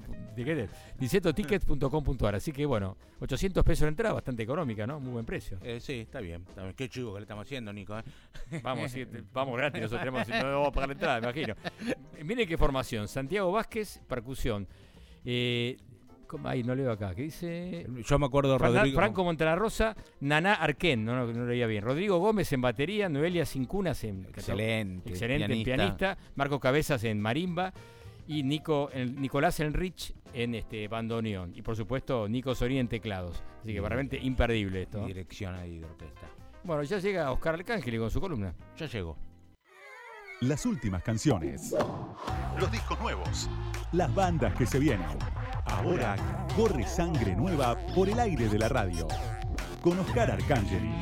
Speaker 2: Nicetotickets.com.ar. Así que bueno, 800 pesos de entrada, bastante económica, ¿no? Muy buen precio.
Speaker 3: Eh, sí, está bien. Qué chivo que le estamos haciendo, Nico. ¿eh?
Speaker 2: Vamos, sí, vamos gratis. Nosotros tenemos, no vamos a pagar la entrada, me imagino. Miren qué formación. Santiago Vázquez, percusión. Eh, Ay, no leo acá. ¿Qué dice?
Speaker 3: Yo me acuerdo
Speaker 2: Rodrigo. Franco Montelarrosa, Naná Arquén, no, no, leía bien. Rodrigo Gómez en batería, Noelia Cincunas en.
Speaker 3: Excelente.
Speaker 2: Excelente pianista. Marco Cabezas en marimba. Y Nico, Nicolás Enrich en este bandoneón. Y por supuesto, Nico Sorín en teclados. Así que realmente imperdible esto.
Speaker 3: Dirección ahí de orquesta.
Speaker 2: Bueno, ya llega Oscar Arcángel con su columna.
Speaker 3: Ya llegó.
Speaker 1: Las últimas canciones. Los discos nuevos. Las bandas que se vienen. Ahora corre sangre nueva por el aire de la radio. Con Oscar Arcángeli.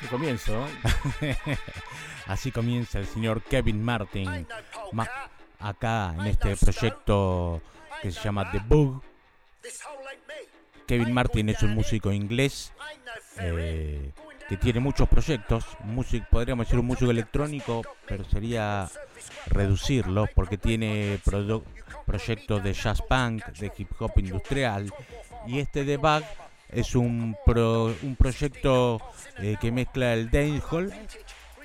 Speaker 2: ¿Qué comienzo.
Speaker 3: Así comienza el señor Kevin Martin. Acá en este proyecto que se llama The Bug. Kevin Martin es un músico inglés eh, que tiene muchos proyectos. podríamos decir un músico electrónico, pero sería reducirlo porque tiene proyectos de jazz punk, de hip hop industrial. Y este de Bug es un, un proyecto eh, que mezcla el dancehall.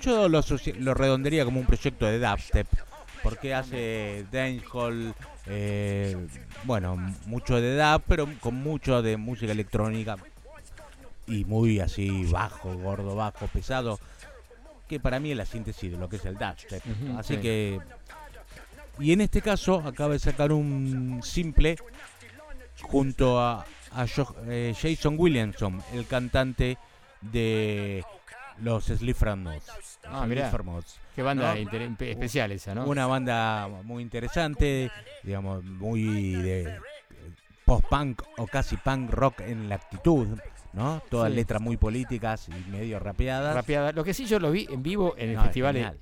Speaker 3: Yo lo, lo redondearía como un proyecto de dubstep porque hace dancehall, eh, bueno, mucho de edad, pero con mucho de música electrónica y muy así bajo, gordo, bajo, pesado, que para mí es la síntesis de lo que es el dubstep. así que y en este caso acaba de sacar un simple junto a, eh, Jason Williamson, el cantante de los Slipper Mods.
Speaker 2: Ah, mira. Qué banda especial esa, ¿no?
Speaker 3: Una banda muy interesante, digamos, muy de post-punk o casi punk rock en la actitud, ¿no? Todas letras muy políticas y medio rapeadas.
Speaker 2: Rapeadas. Lo que sí yo lo vi en vivo en el festival.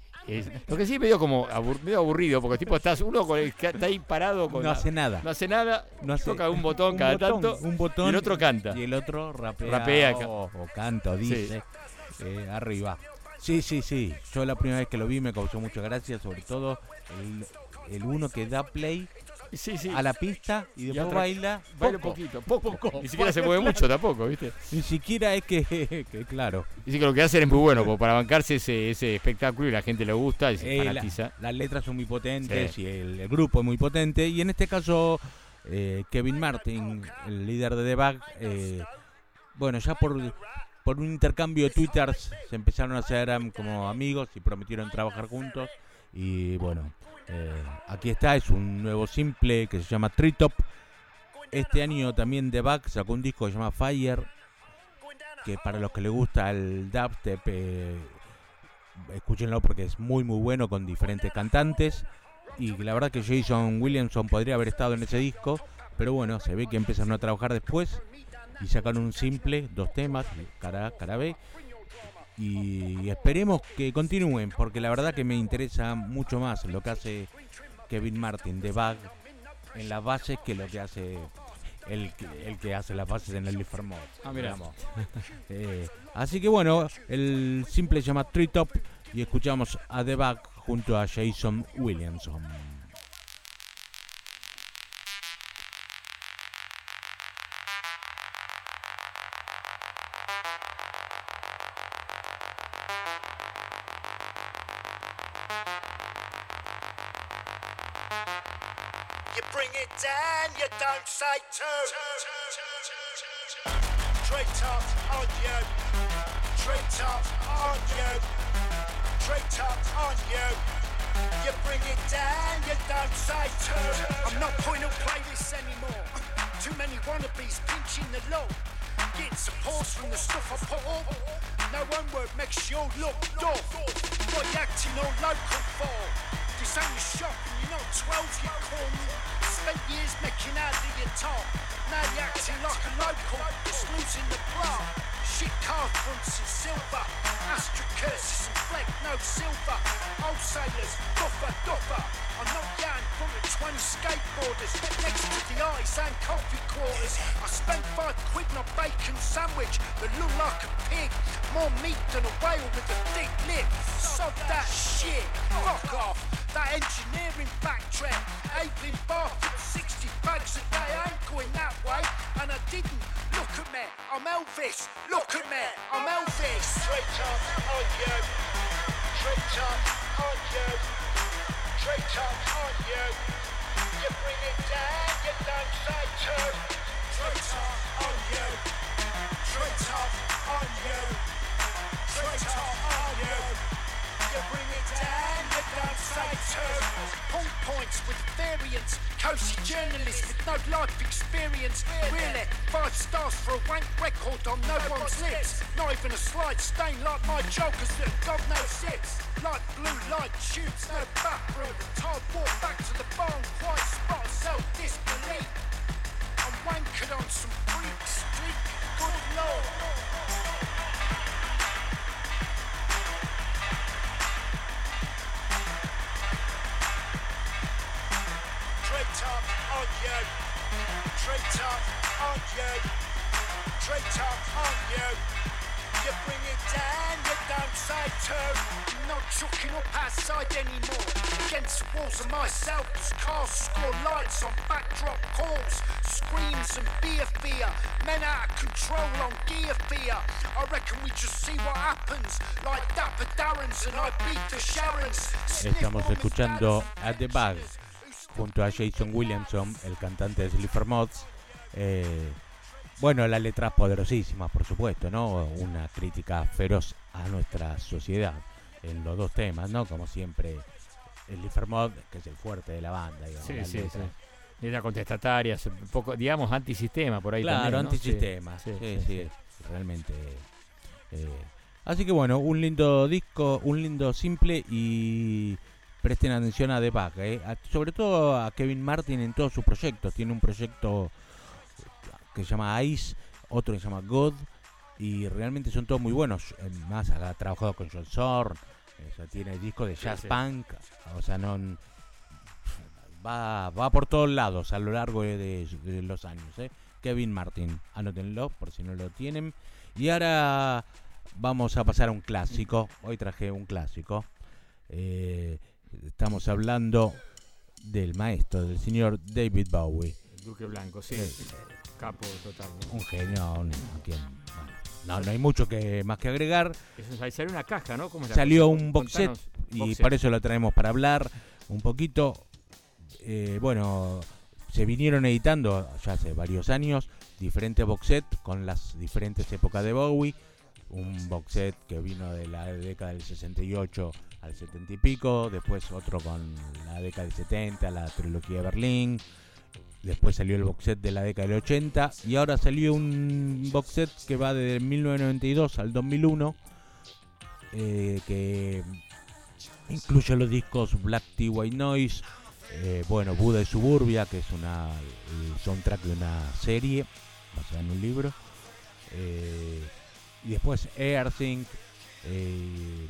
Speaker 2: lo que sí me dio como medio aburrido, porque tipo estás uno con el está ahí parado con
Speaker 3: no hace nada,
Speaker 2: no hace nada, no toca un botón cada tanto,
Speaker 3: un botón
Speaker 2: y el otro canta
Speaker 3: y el otro rapea, o, canta o dice. Eh, arriba. Sí, sí, sí. Yo la primera vez que lo vi me causó mucha gracia, sobre todo el, uno que da play a la pista y después baila.
Speaker 2: Baila poquito, poco, poco. Ni siquiera se mueve mucho tampoco, ¿viste?
Speaker 3: Ni siquiera es que, claro.
Speaker 2: Dice que lo que hacen es muy bueno, como para bancarse ese, ese espectáculo y la gente le gusta y se
Speaker 3: eh, fanatiza. las letras son muy potentes y el, grupo es muy potente. Y en este caso, eh, Kevin Martin, el líder de The Bag, bueno, ya por por un intercambio de twitters se empezaron a hacer como amigos y prometieron trabajar juntos. Y bueno, eh, aquí está, es un nuevo simple que se llama Treetop. Este año también The Back sacó un disco que se llama Fire, que para los que les gusta el dubstep, eh, escúchenlo porque es muy muy bueno con diferentes cantantes. Y la verdad que Jason Williamson podría haber estado en ese disco, pero bueno, se ve que empezaron a trabajar después y sacaron un simple, dos temas, cara cara B. Y esperemos que continúen, porque la verdad que me interesa mucho más lo que hace Kevin Martin de Bag en las bases que lo que hace el, el que hace las bases en el Lifer
Speaker 2: Ah, mira.
Speaker 3: Eh, así que bueno, el simple se llama Tree Top y escuchamos a The Bag junto a Jason Williamson.
Speaker 6: Say two. Treetops on you. Treetops on you. Treetops on you. You bring it down, you don't say two. I'm not going to play this anymore. Too many wannabes pinching the law. Getting support from the stuff I put up. No one word makes you look dull. What you acting all local for? this ain't a shop and you're not 12, you call me. Spent years making out of your top. Now you're acting like a local just losing the plot. Shit car fronts in silver. Astra curses and fleck, no silver. Old sailors, duffer, duffer. I'm not young from the 20 skateboarders next to the ice and coffee quarters. I spent five quid on a bacon sandwich that looked like a pig. More meat than a whale with a thick lip. Sod that shit. Fuck off. That engineering backtrack. Aping at 60 bags a day. I ain't going that way. And I didn't. Look at me. I'm Elvis. Look at me. I'm Elvis. Straight up on you. Straight up on you. Straight up on you. You bring it down, you don't say two. Straight up on you. Straight up on you. Straight up on you. You bring it down, you don't say two. Point points with variants. Cozy journalist with no life experience. Really, five stars for a wank record on no one's lips. Not even a slight stain like my jokers that God knows sits. Like blue light tubes, no bathroom. Tired walk back to the barn, quiet spot self-disbelief. I'm wankered on some freak street. Good lord. You. Up on you. You. Bring it down, you don't say two. Not chucking up outside anymore. Against walls of myself, cars score lights on backdrop calls. Screams and beer fear. Men out of control on gear fear. I reckon we just see what happens. Like Dapper Darrens and I beat the Sharons.
Speaker 3: Estamos the Bag junto a Jason Williamson, el cantante de Slipper Mods. Eh, bueno, la letra poderosísima, por supuesto, ¿no? Una crítica feroz a nuestra sociedad en los dos temas, ¿no? Como siempre, Slipper Mod, que es el fuerte de la banda, digamos.
Speaker 2: Sí,
Speaker 3: la
Speaker 2: sí,
Speaker 3: letra.
Speaker 2: sí. Era contestataria, un poco, digamos, antisistema por ahí
Speaker 3: Claro,
Speaker 2: también. ¿no?
Speaker 3: antisistema.
Speaker 2: Sí,
Speaker 3: Sí,
Speaker 2: sí,
Speaker 3: sí,
Speaker 2: sí.
Speaker 3: realmente. eh, así que bueno, un lindo disco, un lindo simple y presten atención a The Bug, eh, a- sobre todo a Kevin Martin en todos sus proyectos. Tiene un proyecto que se llama Ice, otro que se llama God y realmente son todos muy buenos. Más ha trabajado con John Zorn, o sea, tiene discos de jazz
Speaker 2: sí.
Speaker 3: punk, o sea, no va, va por todos lados a lo largo de los años. ¿eh? Kevin Martin, anótenlo por si no lo tienen. Y ahora vamos a pasar a un clásico. Hoy traje un clásico. Eh, estamos hablando del maestro, del señor David Bowie.
Speaker 2: El Duque Blanco, sí.
Speaker 3: Sí.
Speaker 2: Capo total.
Speaker 3: Un genio, un- a quien- bueno, no, no hay mucho que más que agregar.
Speaker 2: Eso, salió una caja, ¿no? ¿Cómo
Speaker 3: Salió
Speaker 2: cosa?
Speaker 3: un box set y
Speaker 2: box set.
Speaker 3: para eso lo traemos para hablar un poquito. Eh, bueno, se vinieron editando ya hace varios años diferentes box set con las diferentes épocas de Bowie. Un box set que vino de la década del 68 al 70 y pico, después otro con la década del 70, la trilogía de Berlín. Después salió el box set de la década del 80 y ahora salió un box set que va desde 1992 al 2001 eh, que incluye los discos Black Tea White Noise, eh, bueno, Buda y Suburbia, que es una el soundtrack de una serie basada en un libro, eh, y después Airsync, eh,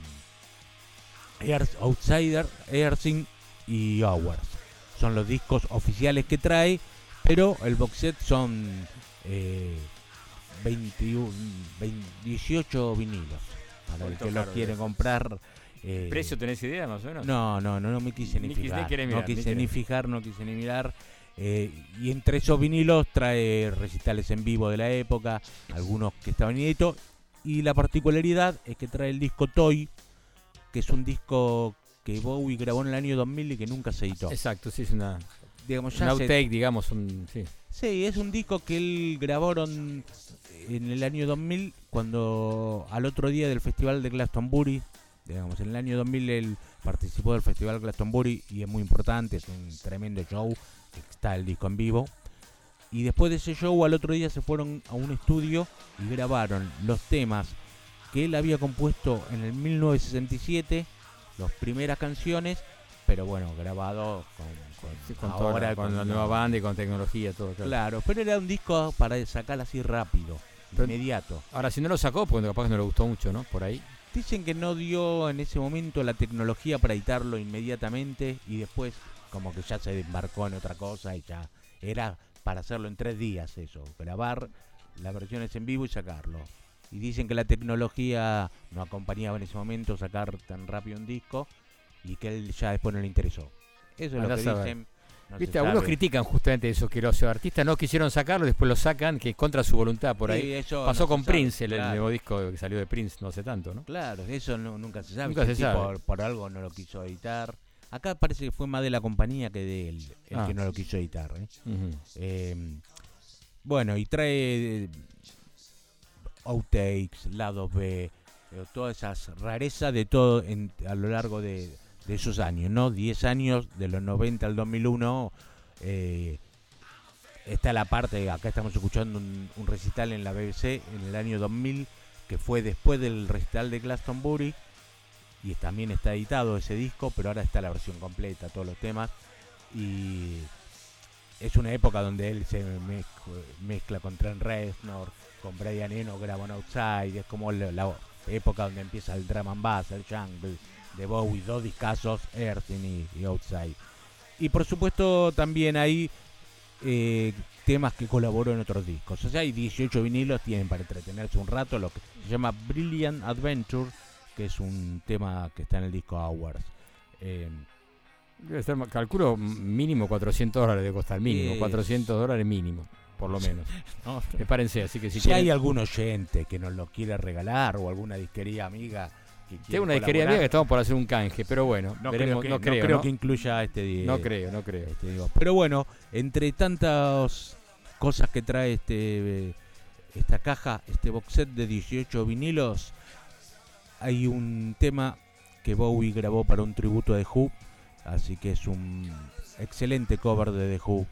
Speaker 3: Air Outsider, Airsync y Hours. Son los discos oficiales que trae, pero el box set son eh, 21, 20 18 vinilos. Para el que lo
Speaker 2: caro,
Speaker 3: quiere
Speaker 2: ser.
Speaker 3: comprar. eh,
Speaker 2: ¿Precio tenés idea más o menos?
Speaker 3: no, no, no, no me quise ni, fijar. no
Speaker 2: mirar,
Speaker 3: quise ni fijar, no quise ni mirar. Eh, y entre esos vinilos trae recitales en vivo de la época, algunos que estaban inéditos. Y la particularidad es que trae el disco Toy, que es un disco que Bowie grabó en el año 2000 y que nunca se editó.
Speaker 2: Exacto, sí, es una,
Speaker 3: Digamos,
Speaker 2: un
Speaker 3: se-
Speaker 2: outtake, digamos. Un, sí.
Speaker 3: Sí, es un disco que él grabaron en el año 2000, cuando al otro día del festival de Glastonbury, digamos, en el año 2000 él participó del festival Glastonbury y es muy importante, es un tremendo show, está el disco en vivo. Y después de ese show, al otro día se fueron a un estudio y grabaron los temas que él había compuesto en el 1967, las primeras canciones, pero bueno, grabado con,
Speaker 7: con, ahora, con, la nueva banda y con tecnología, todo.
Speaker 3: Claro. pero era un disco para sacar así rápido, inmediato.
Speaker 7: Ahora, si no lo sacó, pues capaz que no le gustó mucho, ¿no? Por ahí.
Speaker 3: Dicen que no dio en ese momento la tecnología para editarlo inmediatamente y después como que ya se embarcó en otra cosa y ya era para hacerlo en tres días eso, grabar las versiones en vivo y sacarlo. Y dicen que la tecnología no acompañaba en ese momento sacar tan rápido un disco y que él ya después no le interesó. Eso es lo que dicen.
Speaker 7: Viste, algunos critican justamente eso, que los artistas no quisieron sacarlo, después lo sacan, que es contra su voluntad por ahí. Pasó con Prince, el, nuevo disco que salió de Prince no hace tanto, ¿no?
Speaker 3: Claro, eso nunca se sabe. Nunca se sabe. Por, algo no lo quiso editar. Acá parece que fue más de la compañía que de él, el que ah. no lo quiso editar. ¿eh? Em, bueno, y trae outtakes, lados B, eh, todas esas rarezas de todo a lo largo de, esos años, ¿no? 10 años, de los 90 al 2001, eh, está la parte, acá estamos escuchando un, recital en la BBC en el año 2000, que fue después del recital de Glastonbury, y también está editado ese disco, pero ahora está la versión completa, todos los temas, y es una época donde él se mezcla, con Trent Reznor, con Brian Eno graban Outside, es como la, época donde empieza el drum and bass, el jungle de Bowie, dos discazos, Earth y, Outside. Y por supuesto también hay eh, temas que colaboró en otros discos. O sea, hay 18 vinilos, tienen para entretenerse un rato, lo que se llama Brilliant Adventure, que es un tema que está en el disco Hours. Eh,
Speaker 7: Debe ser, calculo mínimo 400 dólares de costar, mínimo, 400 dólares mínimo, por lo menos. no, Prepárense, así que si,
Speaker 3: si hay algún oyente que nos lo quiera regalar o alguna disquería amiga
Speaker 7: que Tengo una disquería amiga que estamos por hacer un canje, pero bueno,
Speaker 3: no creo, que, no creo, que incluya este.
Speaker 7: No creo, no creo.
Speaker 3: Este, pero bueno, entre tantas cosas que trae este esta caja, este box set de 18 vinilos, hay un tema que Bowie grabó para un tributo de Who Así que es un excelente cover de The Who,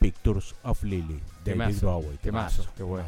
Speaker 3: Pictures of Lily, de David Bowie.
Speaker 7: Temazo, qué bueno.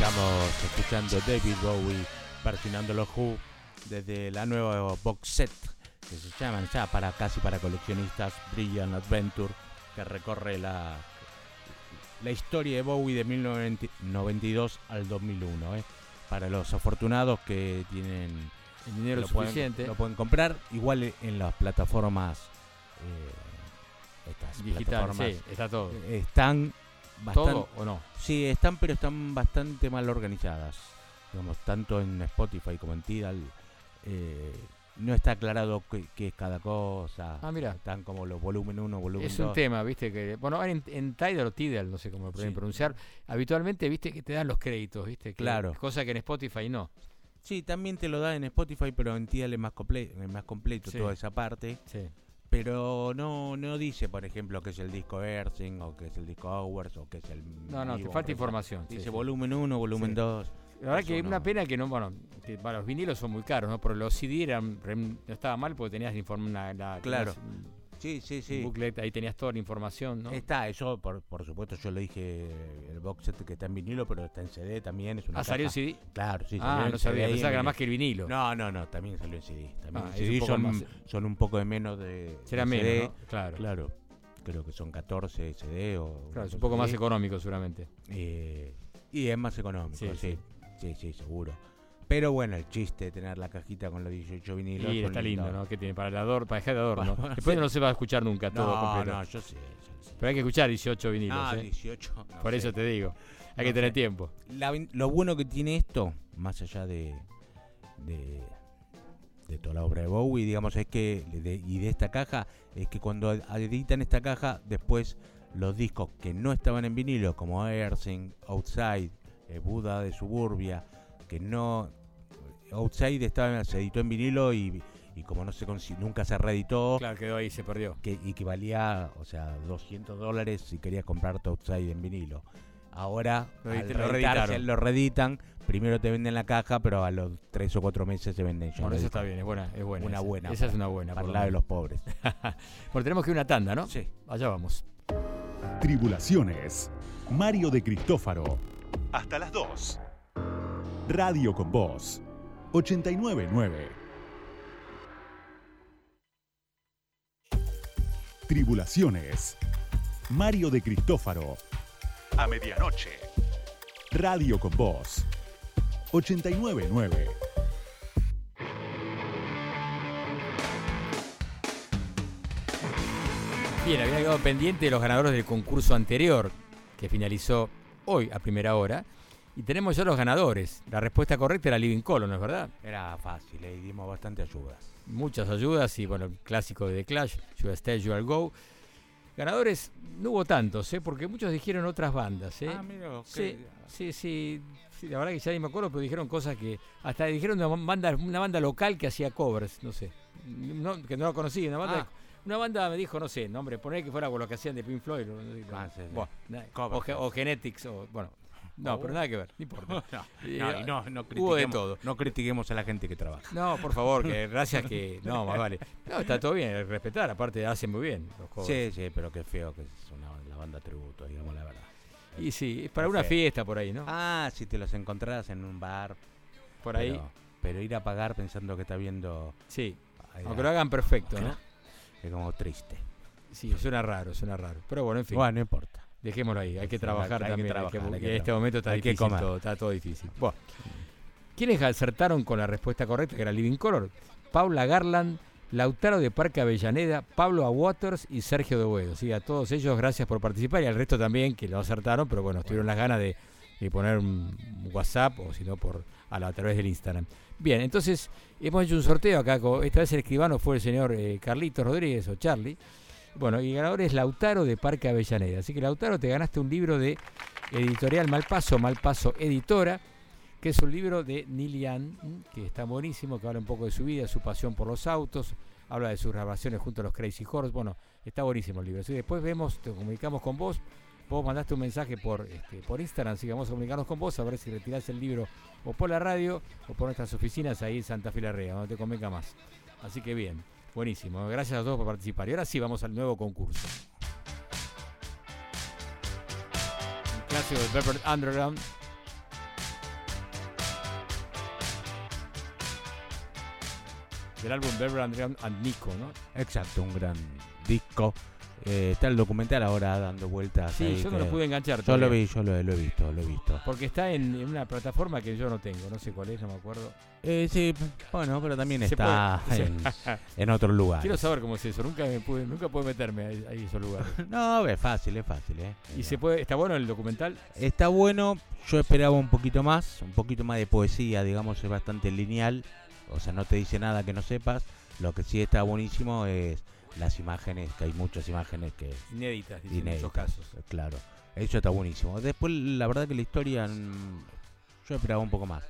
Speaker 3: Estamos escuchando David Bowie versionando los Who desde la nueva box set que se llaman ya para casi para coleccionistas Brilliant Adventure que recorre la la historia de Bowie de 1992 al 2001 ¿eh? para los afortunados que tienen
Speaker 2: El dinero
Speaker 3: lo
Speaker 2: suficiente.
Speaker 3: pueden, lo pueden comprar igual en las plataformas eh, estas
Speaker 2: digital,
Speaker 3: plataformas
Speaker 2: sí, está todo.
Speaker 3: están bastante
Speaker 2: ¿Todo o no?
Speaker 3: Sí, están, pero están bastante mal organizadas. Digamos, tanto en Spotify como en Tidal. eh, no está aclarado qué, es cada cosa.
Speaker 2: Ah, mira.
Speaker 3: Están como los volumen 1, volumen
Speaker 2: Es
Speaker 3: 2.
Speaker 2: un tema, viste, que. Bueno, en, en Tidal o Tidal, no sé cómo lo pueden
Speaker 3: Sí.
Speaker 2: pronunciar. Habitualmente, viste, que te dan los créditos, viste. Que,
Speaker 3: Claro.
Speaker 2: Cosa que en Spotify no.
Speaker 3: Sí, también te lo da en Spotify, pero en Tidal es más, comple es más completo
Speaker 2: Sí.
Speaker 3: toda esa parte.
Speaker 2: Sí.
Speaker 3: Pero no no dice, por ejemplo, que es el disco Earthing, o que es el disco Hours, o que es el.
Speaker 2: No, no, te falta
Speaker 3: o-
Speaker 2: información.
Speaker 3: Dice
Speaker 2: sí.
Speaker 3: volumen 1, volumen
Speaker 2: Sí.
Speaker 3: 2.
Speaker 2: La verdad
Speaker 3: Eso
Speaker 2: que
Speaker 3: no.
Speaker 2: una pena que no, bueno, que, bueno, los vinilos son muy caros, ¿no? Pero los CD eran, no estaba mal porque tenías una, la-
Speaker 3: Claro.
Speaker 2: tenías
Speaker 3: Sí, sí,
Speaker 2: un
Speaker 3: sí.
Speaker 2: booklet, ahí tenías toda la información, ¿no?
Speaker 3: Está, eso por, por supuesto yo le dije el box set que está en vinilo, pero está en CD también. Es una
Speaker 2: Ah, salió en CD.
Speaker 3: Claro, sí.
Speaker 2: ah, no sabía, pensaba
Speaker 3: en
Speaker 2: que era más que el vinilo.
Speaker 3: No, no, no, también salió en CD. También
Speaker 2: Ah,
Speaker 3: en CD
Speaker 2: un
Speaker 3: son,
Speaker 2: más-
Speaker 3: son un poco de menos de.
Speaker 2: Será
Speaker 3: de
Speaker 2: menos,
Speaker 3: CD.
Speaker 2: ¿no? Claro.
Speaker 3: Claro, creo que son 14 CD o.
Speaker 2: Claro, es un poco más económico seguramente.
Speaker 3: Eh, y es más económico,
Speaker 2: Sí,
Speaker 3: sí. Sí, sí, seguro. Pero bueno, el chiste de tener la cajita con los 18 vinilos.
Speaker 2: Y está lindo. ¿no? Que tiene para el adorno, para dejar de adorno.
Speaker 3: Bueno,
Speaker 2: Después
Speaker 3: sí.
Speaker 2: no se va a escuchar nunca todo
Speaker 3: No,
Speaker 2: completo.
Speaker 3: no, yo sé. yo sé.
Speaker 2: Pero hay que escuchar 18 vinilos,
Speaker 3: No,
Speaker 2: ¿eh?
Speaker 3: 18. no
Speaker 2: Por
Speaker 3: sé.
Speaker 2: eso te digo. Hay que tener tiempo.
Speaker 3: La lo bueno que tiene esto, más allá de, de, de toda la obra de Bowie, digamos, es que, de- y de esta caja, es que cuando editan esta caja, después los discos que no estaban en vinilo, como Earthing, Outside, eh, Buda de Suburbia, que no. Outside estaba, se editó en vinilo y, y como no se nunca se reeditó,
Speaker 2: Claro, quedó ahí, se perdió.
Speaker 3: que, y que valía, o sea, 200 dólares si querías comprarte Outside en vinilo. Ahora
Speaker 2: Lo
Speaker 3: al
Speaker 2: edit- lo
Speaker 3: reeditarse,
Speaker 2: reeditaron.
Speaker 3: lo reeditan, primero te venden la caja, pero a los 3 o 4 meses se venden ya.
Speaker 2: Bueno, eso está bien, es buena. Es buena
Speaker 3: Una
Speaker 2: esa.
Speaker 3: buena.
Speaker 2: Esa es
Speaker 3: para-
Speaker 2: una buena.
Speaker 3: Para
Speaker 2: por
Speaker 3: el lado de los pobres.
Speaker 2: Bueno, tenemos que ir a una tanda, ¿no?
Speaker 3: Sí.
Speaker 2: Allá vamos.
Speaker 1: Tribulaciones. Mario de Cristófaro. Hasta las 2. Radio con Voz. 899. Tribulaciones. Mario de Cristófaro. A medianoche. Radio con Voz. 899.
Speaker 2: Bien, había quedado pendiente los ganadores del concurso anterior, que finalizó hoy a primera hora. Y tenemos ya los ganadores. La respuesta correcta era Living Color, ¿no es verdad?
Speaker 3: Era fácil, le dimos bastante ayudas.
Speaker 2: Muchas ayudas y, bueno, el clásico de The Clash, You Stay, You Go. Ganadores no hubo tantos, ¿eh? porque muchos dijeron otras bandas. ¿eh?
Speaker 3: Ah, mira,
Speaker 2: Sí, sí, sí, sí, la verdad que ya ni me acuerdo, pero dijeron cosas que. Hasta dijeron una banda, una banda local que hacía covers, no sé. No, que no la conocí, una banda.
Speaker 3: Ah.
Speaker 2: Una banda me dijo, no sé, nombre, poner que fuera con lo que hacían de Pink Floyd. no sé,
Speaker 3: Ah, sí, sí.
Speaker 2: O, o Genetics, o bueno. No,
Speaker 3: Oh.
Speaker 2: pero nada que ver, no importa.
Speaker 3: No,
Speaker 2: Eh,
Speaker 3: no, y no, no
Speaker 2: hubo de
Speaker 3: critiquemos-
Speaker 2: todo.
Speaker 3: No critiquemos a la gente que trabaja.
Speaker 2: No, por favor, que gracias que. No, más vale. No, está todo bien, respetar, aparte hacen muy bien los covers.
Speaker 3: Sí, sí, pero qué feo que es una, la banda tributo, digamos la verdad.
Speaker 2: Y sí, es para
Speaker 3: Qué
Speaker 2: una
Speaker 3: feo.
Speaker 2: fiesta por ahí, ¿no?
Speaker 3: Ah, si te los encontrás en un bar.
Speaker 2: por ahí,
Speaker 3: Pero, ir a pagar pensando que está viendo.
Speaker 2: sí. Aunque lo hagan perfecto, ¿no?
Speaker 3: Es como triste.
Speaker 2: Sí, suena raro, suena raro. Pero bueno, en fin.
Speaker 3: Bueno, no importa.
Speaker 2: Dejémoslo ahí, hay que trabajar
Speaker 3: hay que
Speaker 2: también.
Speaker 3: trabajar, hay que
Speaker 2: en este
Speaker 3: trabajar.
Speaker 2: momento está difícil todo, está todo difícil. Bueno, ¿quiénes acertaron con la respuesta correcta, que era Living Color? Paula Garland, Lautaro de Parque Avellaneda, Pablo A. Waters y Sergio de Buedo. Sí, a todos ellos gracias por participar y al resto también que lo acertaron, pero bueno, tuvieron las ganas de, de poner un WhatsApp o si no por a, la, a través del Instagram. Bien, entonces hemos hecho un sorteo acá. esta vez el escribano fue el señor eh, Carlitos Rodríguez o Charlie. Bueno, y el ganador es Lautaro de Parque Avellaneda. Así que Lautaro, te ganaste un libro de editorial Malpaso, Malpaso Editora, que es un libro de Nilian, que está buenísimo, que habla un poco de su vida, su pasión por los autos, habla de sus grabaciones junto a los Crazy Horse. Bueno, está buenísimo el libro. Así después vemos, te comunicamos con vos. Vos mandaste un mensaje por, este, por Instagram, así que vamos a comunicarnos con vos a ver si retirás el libro o por la radio o por nuestras oficinas ahí en Santa Fe La Rea, donde te convenga más. Así que bien, buenísimo. Gracias a todos por participar. Y ahora sí, vamos al nuevo concurso. Un clásico de Pepper Underground. Del álbum Pepper Underground and Nico, ¿no?
Speaker 3: Exacto, un gran disco. Eh, está el documental ahora dando vueltas.
Speaker 2: Sí,
Speaker 3: ahí
Speaker 2: yo no
Speaker 3: que-
Speaker 2: lo pude enganchar.
Speaker 3: Yo lo vi, yo lo, lo he visto, lo he visto.
Speaker 2: Porque está en, en una plataforma que yo no tengo, no sé cuál es, no me acuerdo.
Speaker 3: Eh, sí, bueno, pero también está
Speaker 2: puede,
Speaker 3: en, en otro lugar.
Speaker 2: Quiero saber cómo es eso, nunca me pude, nunca pude meterme ahí, ahí a esos lugares.
Speaker 3: No, es fácil, es fácil, ¿eh?
Speaker 2: Y se puede, está bueno el documental.
Speaker 3: Está bueno, yo esperaba un poquito más, un poquito más de poesía, digamos, es bastante lineal, o sea, no te dice nada que no sepas. Lo que sí está buenísimo es las imágenes, que hay muchas imágenes que
Speaker 2: Inéditas, dicen en muchos casos.
Speaker 3: claro. Eso está buenísimo. Después, la verdad que la historia, mm, yo esperaba un poco más.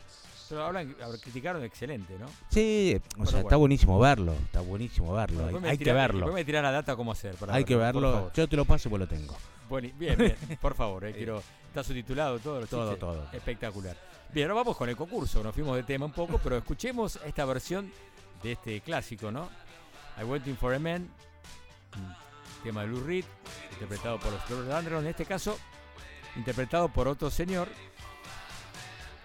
Speaker 2: Pero hablan, criticaron excelente, ¿no?
Speaker 3: Sí, o
Speaker 2: Bueno,
Speaker 3: sea, está buenísimo verlo, está buenísimo verlo.
Speaker 2: Bueno,
Speaker 3: hay que verlo,
Speaker 2: me tirás la data cómo hacer. para
Speaker 3: hay que
Speaker 2: verlo.
Speaker 3: Yo te lo paso, pues lo tengo.
Speaker 2: Bueno, bien, bien, por favor, eh, quiero, está subtitulado todo,
Speaker 3: Todo,
Speaker 2: chistes.
Speaker 3: todo.
Speaker 2: Espectacular. Bien, ahora vamos con el concurso, nos fuimos de tema un poco, pero escuchemos esta versión de este clásico, ¿no? I Waiting for a Man, tema de Lou Reed, interpretado por los Flores de Underground, en este caso, interpretado por otro señor,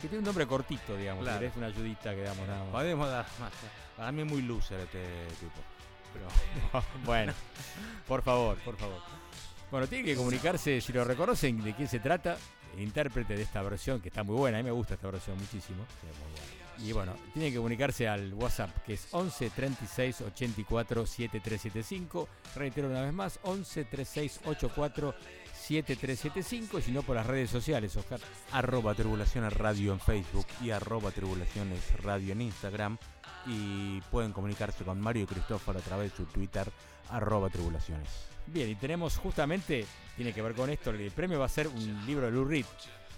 Speaker 2: que tiene un nombre cortito, digamos,
Speaker 3: Claro.
Speaker 2: que es una ayudita que damos nada más.
Speaker 3: Podemos dar más. Para mí es muy loser este tipo. Pero
Speaker 2: Bueno, por favor, por favor. Bueno, tiene que comunicarse, si lo reconocen, de quién se trata, el intérprete de esta versión, que está muy buena, a mí me gusta esta versión muchísimo. Y bueno, tiene que comunicarse al WhatsApp, que es 11 36 84 7375. Reitero una vez más, 11 36 84 7375. Y si no, por las redes sociales, Oscar.
Speaker 3: arroba tribulaciones radio en Facebook y arroba tribulaciones radio en Instagram. Y pueden comunicarse con Mario y Cristóforo a través de su Twitter, arroba tribulaciones.
Speaker 2: Bien, y tenemos justamente, tiene que ver con esto, el premio va a ser un libro de Lou Reed.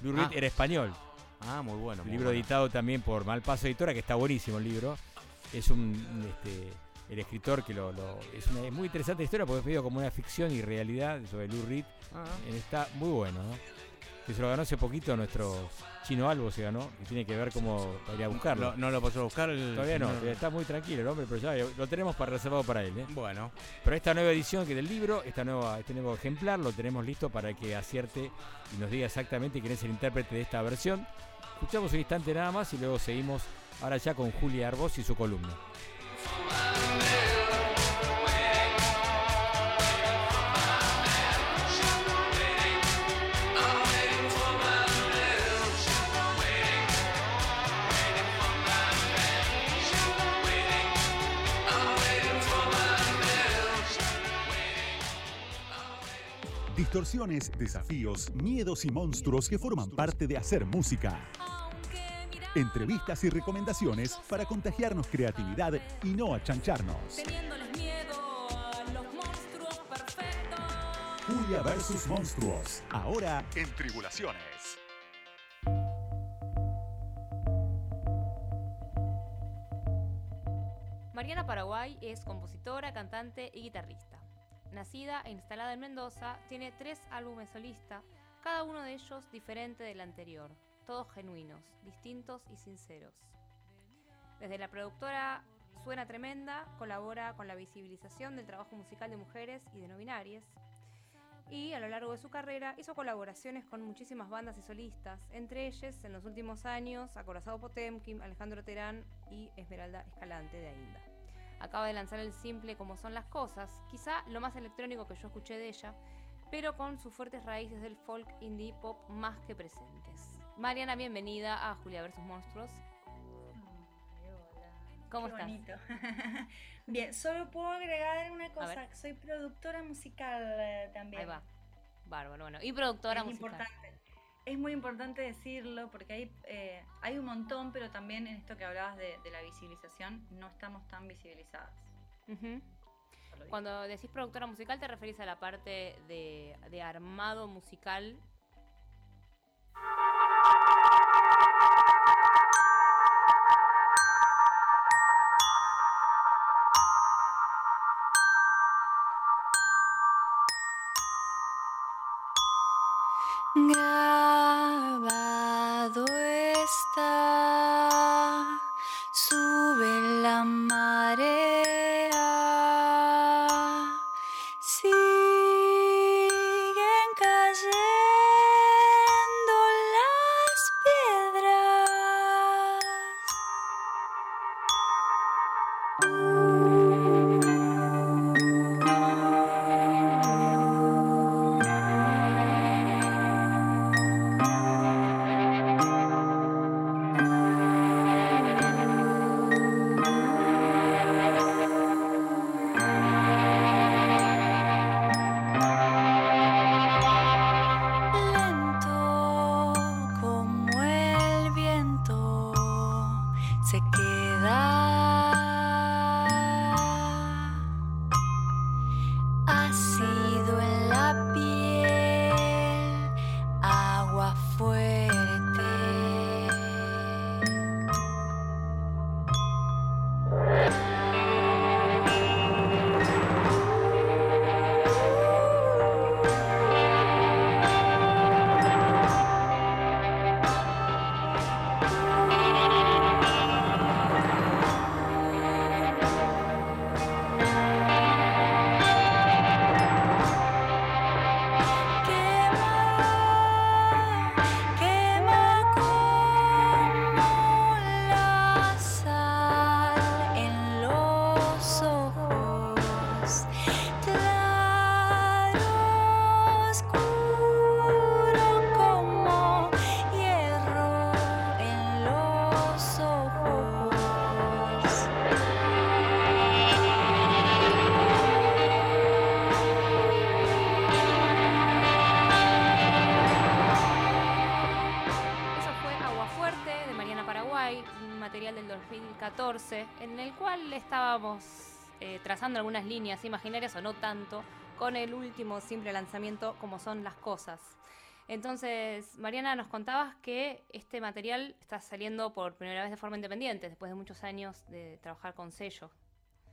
Speaker 2: Lou Reed
Speaker 3: Ah.
Speaker 2: era español.
Speaker 3: Ah, muy bueno.
Speaker 2: Un
Speaker 3: muy
Speaker 2: libro
Speaker 3: bueno.
Speaker 2: editado también por Malpaso Editora, que está buenísimo el libro. Es un, este, el escritor que lo, lo- es una es muy interesante la historia porque es medio como una ficción y realidad sobre Lou Reed.
Speaker 3: Ah,
Speaker 2: Está muy bueno, ¿no? Que se lo ganó hace poquito nuestro Chino Albo se ganó y tiene que ver cómo ir a buscarlo.
Speaker 3: ¿No, no lo pasó a buscar el
Speaker 2: Todavía no, está muy tranquilo el hombre, pero ya lo tenemos para reservado para él. ¿eh?
Speaker 3: Bueno,
Speaker 2: Pero esta nueva edición que del libro, esta nueva, este nuevo ejemplar, lo tenemos listo para que acierte y nos diga exactamente quién es el intérprete de esta versión. Escuchamos un instante nada más y luego seguimos ahora ya con Julia Arbós y su columna.
Speaker 1: Distorsiones, desafíos, miedos y monstruos que forman parte de hacer música. Entrevistas y recomendaciones para contagiarnos creatividad y no achancharnos. Julia versus Monstruos. Ahora en Tribulaciones.
Speaker 8: Mariana Paraguay es compositora, cantante y guitarrista. Nacida e instalada en Mendoza, tiene tres álbumes solista, cada uno de ellos diferente del anterior, todos genuinos, distintos y sinceros. Desde la productora Suena Tremenda, colabora con la visibilización del trabajo musical de mujeres y de no binarias. Y a lo largo de su carrera hizo colaboraciones con muchísimas bandas y solistas, entre ellas en los últimos años Acorazado Potemkin, Alejandro Terán y Esmeralda Escalante de Ainda. Acaba de lanzar el simple Como son las cosas, quizá lo más electrónico que yo escuché de ella, pero con sus fuertes raíces del folk indie pop más que presentes. Mariana, bienvenida a Julia vs. Monstruos. ¿Cómo
Speaker 9: Qué
Speaker 8: estás?
Speaker 9: bonito. Bien, solo puedo agregar una cosa, soy productora musical eh, también.
Speaker 8: Ahí va. Bárbaro, bueno. Y productora
Speaker 9: es
Speaker 8: musical.
Speaker 9: importante. Es muy importante decirlo porque hay, eh, hay un montón, pero también en esto que hablabas de, de la visibilización, no estamos tan visibilizadas.
Speaker 8: Cuando decís productora musical, te referís a la parte de, de armado musical.
Speaker 10: Grabado
Speaker 8: 2014, en el cual estábamos eh, trazando algunas líneas imaginarias o no tanto con el último simple lanzamiento como son las cosas. Entonces, Mariana, nos contabas que este material está saliendo por primera vez de forma independiente, después de muchos años de trabajar con sello.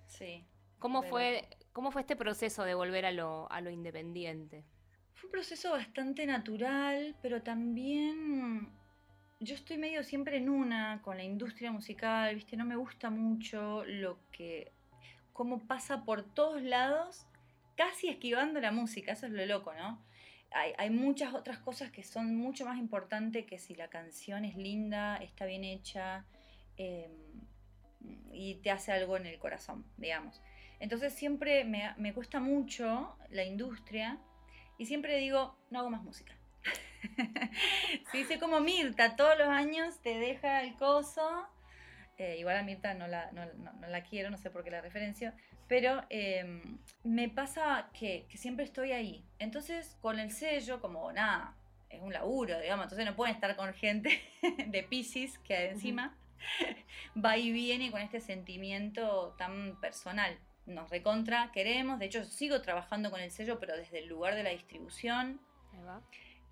Speaker 9: Sí.
Speaker 8: ¿Cómo fue, cómo fue este proceso de volver a lo, a lo independiente?
Speaker 9: Fue un proceso bastante natural, pero también yo estoy medio siempre en una con la industria musical, ¿viste? No me gusta mucho lo que. cómo pasa por todos lados, casi esquivando la música, eso es lo loco, ¿no? Hay, muchas otras cosas que son mucho más importantes que si la canción es linda, está bien hecha eh, y te hace algo en el corazón, digamos. Entonces siempre me cuesta mucho la industria y siempre digo, no hago más música. sí, sé como Mirta, todos los años te deja el coso. Eh, igual a Mirta no la, no, no- no la quiero, no sé por qué la referencio. Pero eh, me pasa que, que siempre estoy ahí. Entonces, con el sello, como nada, es un laburo, digamos. Entonces, no pueden estar con gente de Pisces que encima va y viene con este sentimiento tan personal. Nos recontra queremos. De hecho, sigo trabajando con el sello, pero desde el lugar de la distribución.
Speaker 8: Ahí va.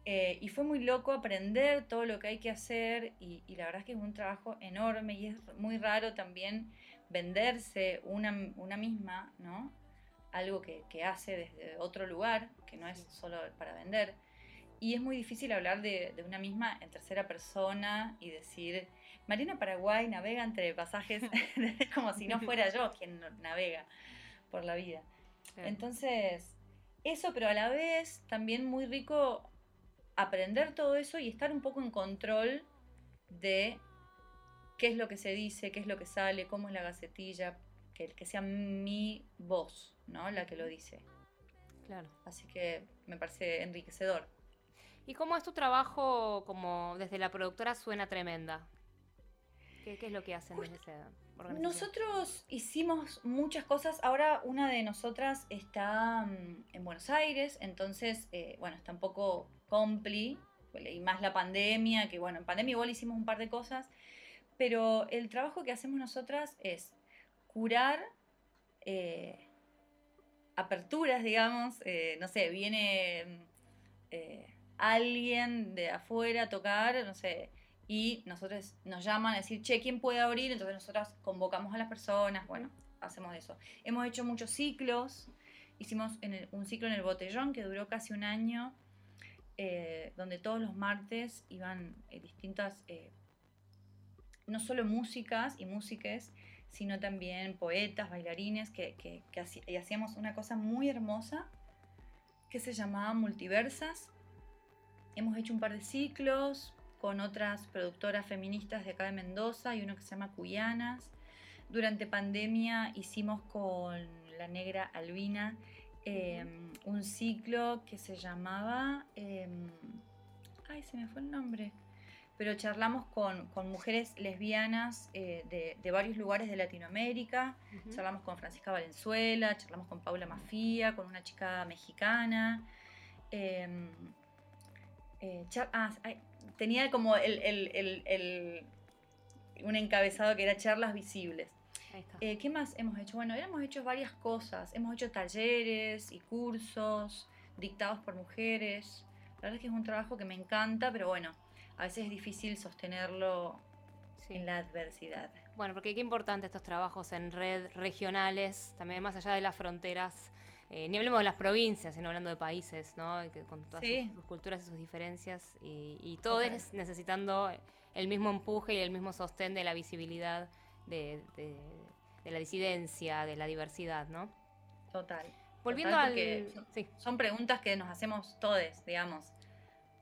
Speaker 9: Eh, y fue muy loco aprender todo lo que hay que hacer y, y la verdad es que es un trabajo enorme y es muy raro también venderse una, una misma, ¿no? Algo que, que hace desde otro lugar, que no es solo para vender. Y es muy difícil hablar de, de una misma en tercera persona y decir, Marina Paraguay navega entre pasajes como si no fuera yo quien navega por la vida. Entonces, eso, pero a la vez también muy rico aprender todo eso y estar un poco en control de qué es lo que se dice, qué es lo que sale, cómo es la gacetilla, que sea mi voz, ¿no? La que lo dice.
Speaker 8: Claro.
Speaker 9: Así que me parece enriquecedor.
Speaker 8: ¿Y cómo es tu trabajo como desde la productora Suena Tremenda? ¿Qué, qué es lo que hacen desde esa organización?
Speaker 9: Nosotros hicimos muchas cosas. Ahora una de nosotras está mm, en Buenos Aires, entonces, eh, bueno, está un poco compli, y más la pandemia, que bueno, en pandemia igual hicimos un par de cosas, pero el trabajo que hacemos nosotras es curar eh, aperturas, digamos, eh, no sé, viene eh, alguien de afuera a tocar, no sé, y nosotros nos llaman a decir, che, ¿quién puede abrir? Entonces nosotras convocamos a las personas, bueno, hacemos eso. Hemos hecho muchos ciclos, hicimos un ciclo en el botellón que duró casi un año, eh, donde todos los martes iban eh, distintas, eh, no solo músicas y músiques, sino también poetas, bailarines, que, y hacíamos una cosa muy hermosa que se llamaba Multiversas. Hemos hecho un par de ciclos con otras productoras feministas de acá de Mendoza y uno que se llama Cuyanas. Durante pandemia hicimos con la negra Albina eh, un ciclo que se llamaba... eh, ay, se me fue el nombre. Pero charlamos con, con mujeres lesbianas eh, de, de varios lugares de Latinoamérica. Charlamos con Francisca Valenzuela, charlamos con Paula Mafía, con una chica mexicana. eh, eh, ah, ay, tenía como el, el- el- el- un encabezado que era charlas visibles.
Speaker 8: Ahí está.
Speaker 9: Eh, ¿Qué más hemos hecho? Bueno, hemos hecho varias cosas. Hemos hecho talleres y cursos dictados por mujeres. La verdad es que es un trabajo que me encanta, pero bueno, a veces es difícil sostenerlo
Speaker 8: Sí.
Speaker 9: en la adversidad.
Speaker 8: Bueno, porque qué importante estos trabajos en red regionales, también más allá de las fronteras. eh, ni hablemos de las provincias, sino hablando de países, ¿no? Que con todas
Speaker 9: Sí.
Speaker 8: sus, sus culturas y sus diferencias. Y, y todos
Speaker 9: Total.
Speaker 8: necesitando el mismo empuje y el mismo sostén de la visibilidad, de, de- de la disidencia, de la diversidad, ¿no?
Speaker 9: Total.
Speaker 8: Volviendo
Speaker 9: Total,
Speaker 8: al. Sí,
Speaker 9: Son preguntas que nos hacemos todos, digamos.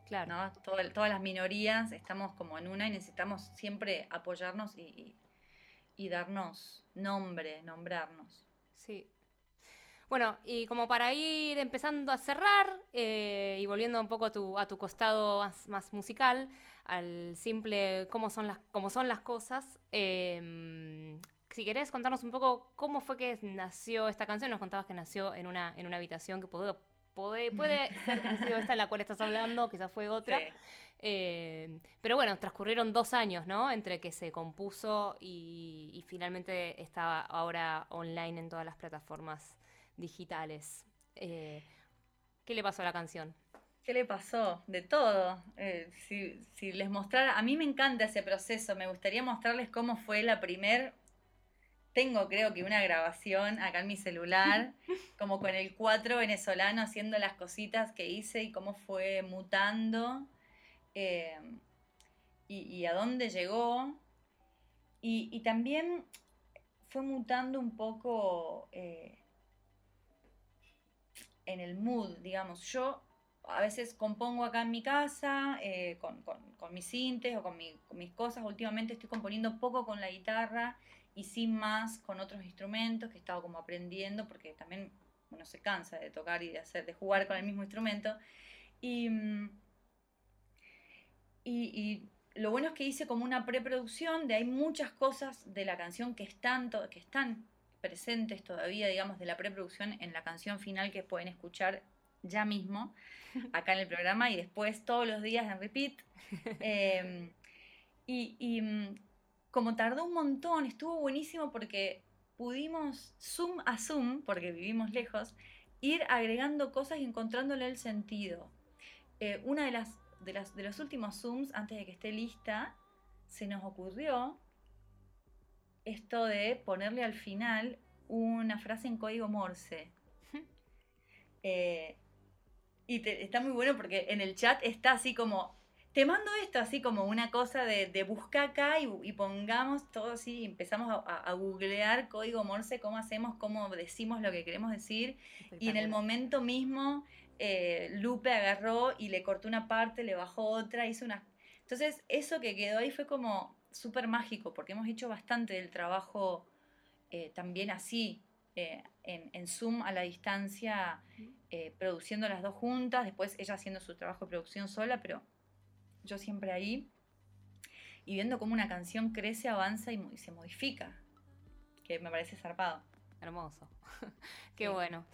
Speaker 8: claro.
Speaker 9: ¿no? Todas las minorías estamos como en una y necesitamos siempre apoyarnos y, y- y darnos nombre, nombrarnos.
Speaker 8: Sí. Bueno, y como para ir empezando a cerrar eh, y volviendo un poco a tu, a tu costado más, más musical, al simple cómo son las, cómo son las cosas, eh, si querés contarnos un poco cómo fue que nació esta canción, nos contabas que nació en una, en una habitación que puede, puede, puede ser que haya sido esta en la cual estás hablando, quizás fue otra.
Speaker 9: Sí.
Speaker 8: Eh, pero bueno, transcurrieron dos años, ¿no? Entre que se compuso y, y finalmente está ahora online en todas las plataformas digitales. Eh, ¿Qué le pasó a la canción?
Speaker 9: ¿Qué le pasó? De todo. Eh, si, si les mostrara, a mí me encanta ese proceso, me gustaría mostrarles cómo fue la primer, tengo creo que una grabación acá en mi celular, como con el 4 venezolano haciendo las cositas que hice y cómo fue mutando eh, y, y a dónde llegó. Y, y también fue mutando un poco eh, en el mood, digamos. Yo a veces compongo acá en mi casa eh, con, con- mis sintes o con, mi- con mis cosas. Últimamente estoy componiendo poco con la guitarra y sí más con otros instrumentos que he estado como aprendiendo porque también uno se cansa de tocar y de hacer, de jugar con el mismo instrumento. Y, mm, y, lo bueno es que hice como una preproducción de hay muchas cosas de la canción que están, que están presentes todavía, digamos, de la preproducción en la canción final que pueden escuchar ya mismo acá en el programa y después todos los días en repeat. Eh, y, y, mm, como tardó un montón, estuvo buenísimo porque pudimos zoom a zoom, porque vivimos lejos, ir agregando cosas y encontrándole el sentido. Eh, una de las, de las de los últimos zooms, antes de que esté lista, se nos ocurrió esto de ponerle al final una frase en código Morse. Eh, y te- está muy bueno porque en el chat está así como, te mando esto, así como una cosa de, de busca acá y, y pongamos todo así, y empezamos a, a- a googlear código Morse, cómo hacemos, cómo decimos lo que queremos decir. Y en el momento mismo, eh, Lupe agarró y le cortó una parte, le bajó otra, hizo una... Entonces, eso que quedó ahí fue como súper mágico, porque hemos hecho bastante del trabajo eh, también así, eh, en, en Zoom a la distancia, eh, produciendo las dos juntas, después ella haciendo su trabajo de producción sola, pero yo siempre ahí, y viendo cómo una canción crece, avanza y, se modifica, que me parece zarpado.
Speaker 10: Hermoso. Qué
Speaker 9: Sí.
Speaker 10: bueno.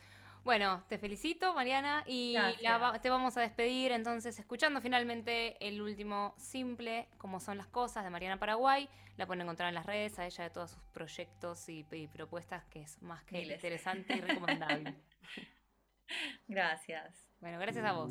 Speaker 10: Bueno, te felicito, Mariana, y la te vamos a despedir entonces escuchando finalmente el último simple, como son las cosas, de Mariana Paraguay. La pueden encontrar en las redes, a ella de todos sus proyectos y, y propuestas, que es más que
Speaker 9: Miles.
Speaker 10: interesante y recomendable.
Speaker 9: Gracias.
Speaker 10: bueno, gracias a vos.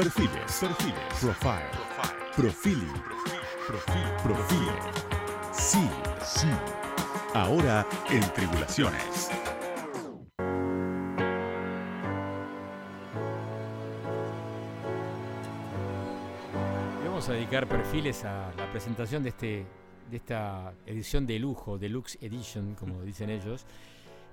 Speaker 1: Perfiles, perfiles, profile, profiling, profil, profile. Sí, sí. Ahora en Tribulaciones.
Speaker 2: Vamos a dedicar perfiles a la presentación de este de esta edición de lujo, Deluxe Edition, como dicen ellos,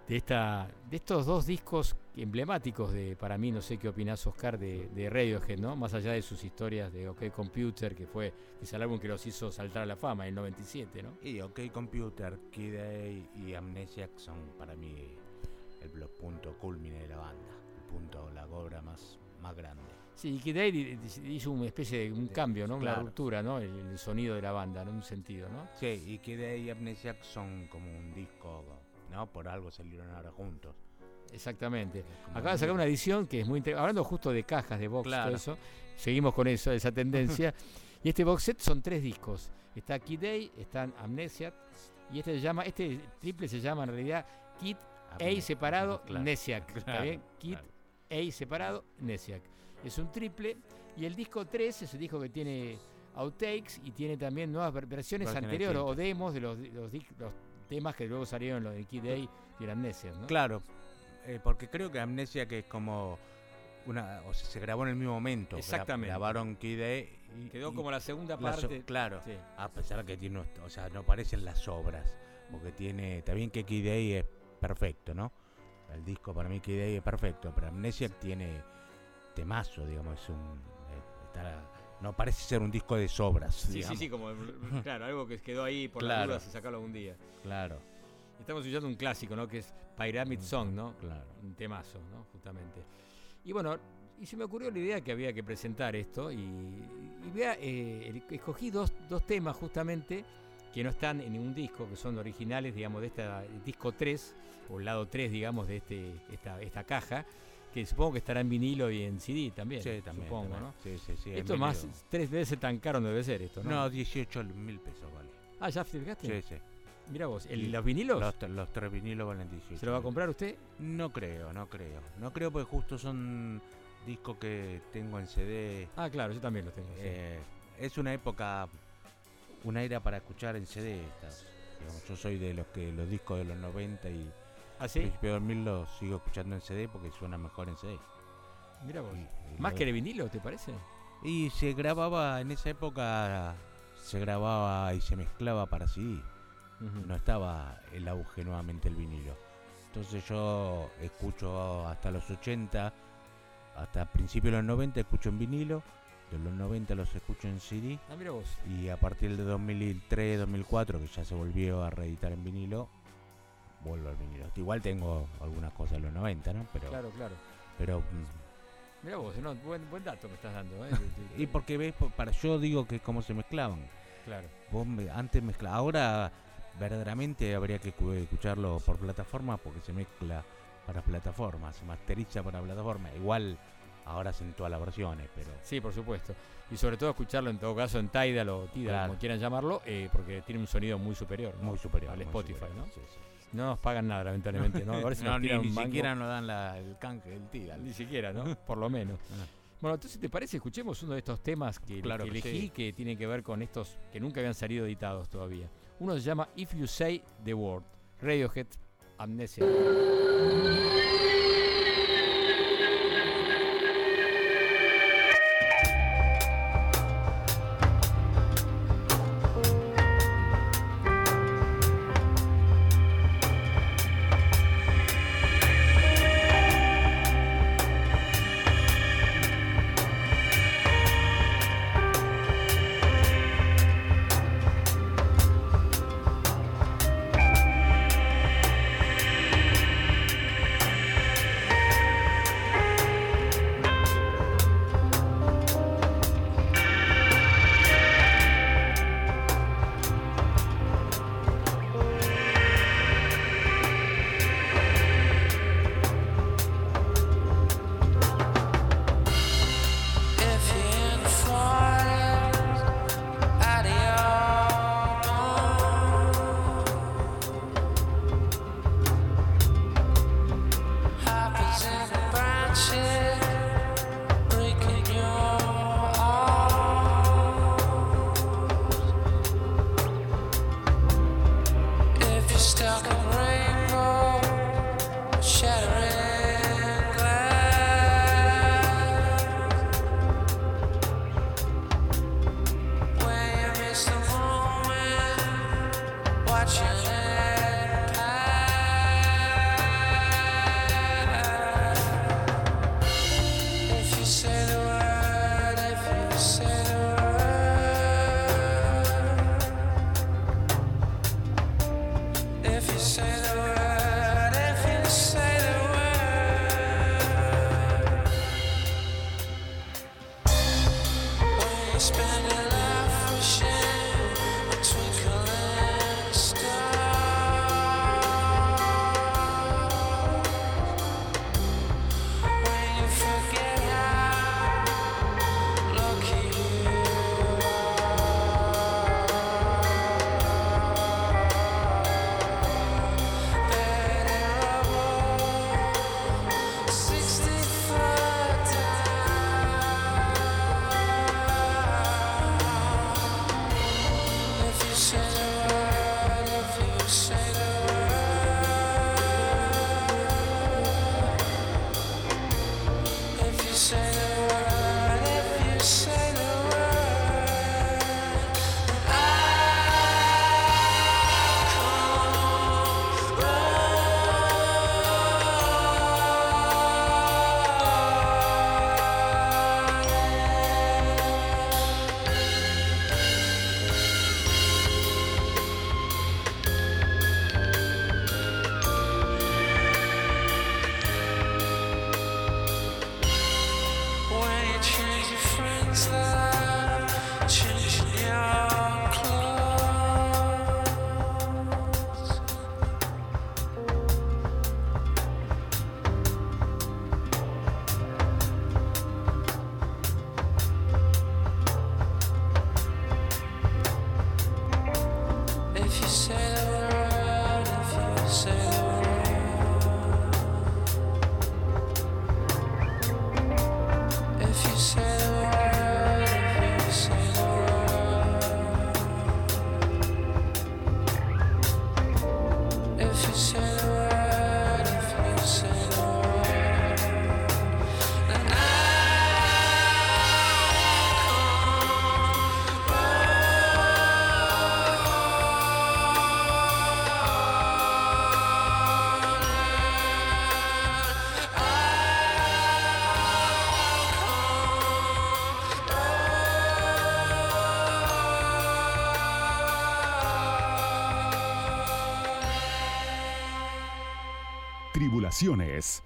Speaker 2: de esta de estos dos discos emblemáticos de para mí, no sé qué opinás Oscar de, de Radiohead, ¿no? Más allá de sus historias de OK Computer, que fue es el álbum que los hizo saltar a la fama en el 97, ¿no?
Speaker 3: Y OK Computer, Kid A y Amnesiac son para mí el los punto culmine de la banda, el punto, la obra más, más grande.
Speaker 2: Sí, que Day hizo una especie de un cambio, ¿no? Una
Speaker 3: Claro.
Speaker 2: ruptura, ¿no? El, el sonido de la banda, en un sentido, ¿no?
Speaker 3: Sí, y Kid A y Amnesiac son como un disco, ¿no? Por algo salieron ahora juntos.
Speaker 2: Exactamente. Acaba de sacar
Speaker 3: un-
Speaker 2: una edición que es muy interesante. Hablando justo de cajas, de box,
Speaker 3: Claro.
Speaker 2: todo eso. Seguimos con eso, esa tendencia. y este box set son tres discos. Está Kid Day, están Amnesia. Y este se llama, este triple se llama en realidad Kid A separado,
Speaker 3: claro,
Speaker 2: Nesiac. ¿Está bien? Kid. A separado, Nesiac. Es un triple. Y el disco 3 es el disco que tiene outtakes y tiene también nuevas ver- versiones anteriores o demos de los, los temas que luego salieron los de Kid Day y el Amnesia, ¿no?
Speaker 3: Claro, eh, porque creo que Amnesia que es como una, o sea, se grabó en el mismo momento.
Speaker 2: Exactamente.
Speaker 3: Grabaron Kid A y
Speaker 2: Quedó
Speaker 3: y
Speaker 2: como la segunda
Speaker 3: la so-
Speaker 2: parte.
Speaker 3: claro,
Speaker 2: Sí.
Speaker 3: a pesar que tiene, o sea, no parecen las obras, porque tiene, está bien que Kid A es perfecto, ¿no? El disco para mí Kid A es perfecto, pero Amnesia tiene temazo, digamos, es un eh, está- no parece ser un disco de sobras,
Speaker 2: Sí, sí,
Speaker 3: digamos.
Speaker 2: sí, como claro, algo que quedó ahí por la
Speaker 3: Claro.
Speaker 2: duda si sacarlo algún día.
Speaker 3: Claro,
Speaker 2: Estamos escuchando un clásico, ¿no? Que es Pyramid Song, ¿no?
Speaker 3: claro.
Speaker 2: Un temazo, ¿no? Justamente. Y bueno, y se me ocurrió la idea que había que presentar esto y, y vea, eh, escogí dos, dos temas justamente que no están en ningún disco, que son originales, digamos, de esta el disco 3, o el lado 3, digamos, de este, esta, esta caja, que supongo que estará en vinilo y en CD también,
Speaker 3: Sí, también.
Speaker 2: supongo,
Speaker 3: también.
Speaker 2: ¿no?
Speaker 3: Sí, sí, sí.
Speaker 2: Esto más, tres veces tan caro no debe ser esto, ¿no?
Speaker 3: No, 18 mil pesos vale.
Speaker 2: Ah, ¿ya te fijaste?
Speaker 3: Sí, sí.
Speaker 2: Mira vos, el-. ¿los vinilos?
Speaker 3: Los, tres vinilos valen 18.
Speaker 2: ¿Se lo va a comprar usted?
Speaker 3: No creo, no creo. No creo porque justo son discos que tengo en CD.
Speaker 2: Ah, claro, yo también los tengo. sí.
Speaker 3: Eh, es una época, una era para escuchar en CD. esta. Digamos, yo soy de los que los discos de los 90 y
Speaker 2: ¿Ah, sí?
Speaker 3: principio de 2000 los sigo escuchando en CD porque suena mejor en CD.
Speaker 2: Mira vos.
Speaker 3: Y-
Speaker 2: ¿Más que de vinilo, te parece?
Speaker 3: Y se grababa, en esa época se grababa y se mezclaba para CD. No estaba el auge nuevamente el vinilo. Entonces yo escucho hasta los 80, hasta principios de los 90 escucho en vinilo, de los 90 los escucho en CD
Speaker 2: Ah, mira vos.
Speaker 3: y a partir de 2003, 2004 que ya se volvió a reeditar en vinilo, vuelvo al vinilo. Igual tengo algunas cosas de los 90, ¿no? Pero,
Speaker 2: Claro, claro.
Speaker 3: pero mm,
Speaker 2: Mira vos, no, buen, buen dato me estás dando, ¿eh?
Speaker 3: y porque ves, para yo digo que cómo se mezclaban.
Speaker 2: Claro.
Speaker 3: Vos me- antes mezcla, ahora verdaderamente habría que escu- escucharlo por plataforma porque se mezcla para plataformas, se masteriza para plataforma. Igual ahora hacen todas las versiones, pero
Speaker 2: Sí, por supuesto. Y sobre todo escucharlo en todo caso en Tidal o Tidal,
Speaker 3: Claro.
Speaker 2: como quieran llamarlo, eh, porque tiene un sonido muy superior. ¿no?
Speaker 3: muy superior
Speaker 2: Al
Speaker 3: muy
Speaker 2: Spotify,
Speaker 3: superior,
Speaker 2: ¿no?
Speaker 3: sí, sí.
Speaker 2: No nos pagan nada, lamentablemente, ¿no? A ver si
Speaker 3: No,
Speaker 2: nos
Speaker 3: ni, siquiera nos dan la- el canje del Tidal.
Speaker 2: Ni siquiera, ¿no? Por lo menos. Bueno, entonces, ¿te parece? Escuchemos uno de estos temas que,
Speaker 3: Claro
Speaker 2: que
Speaker 3: que
Speaker 2: elegí
Speaker 3: sí.
Speaker 2: que tienen que ver con estos que nunca habían salido editados todavía. Uno se llama If You Say the Word, Radiohead Amnesia.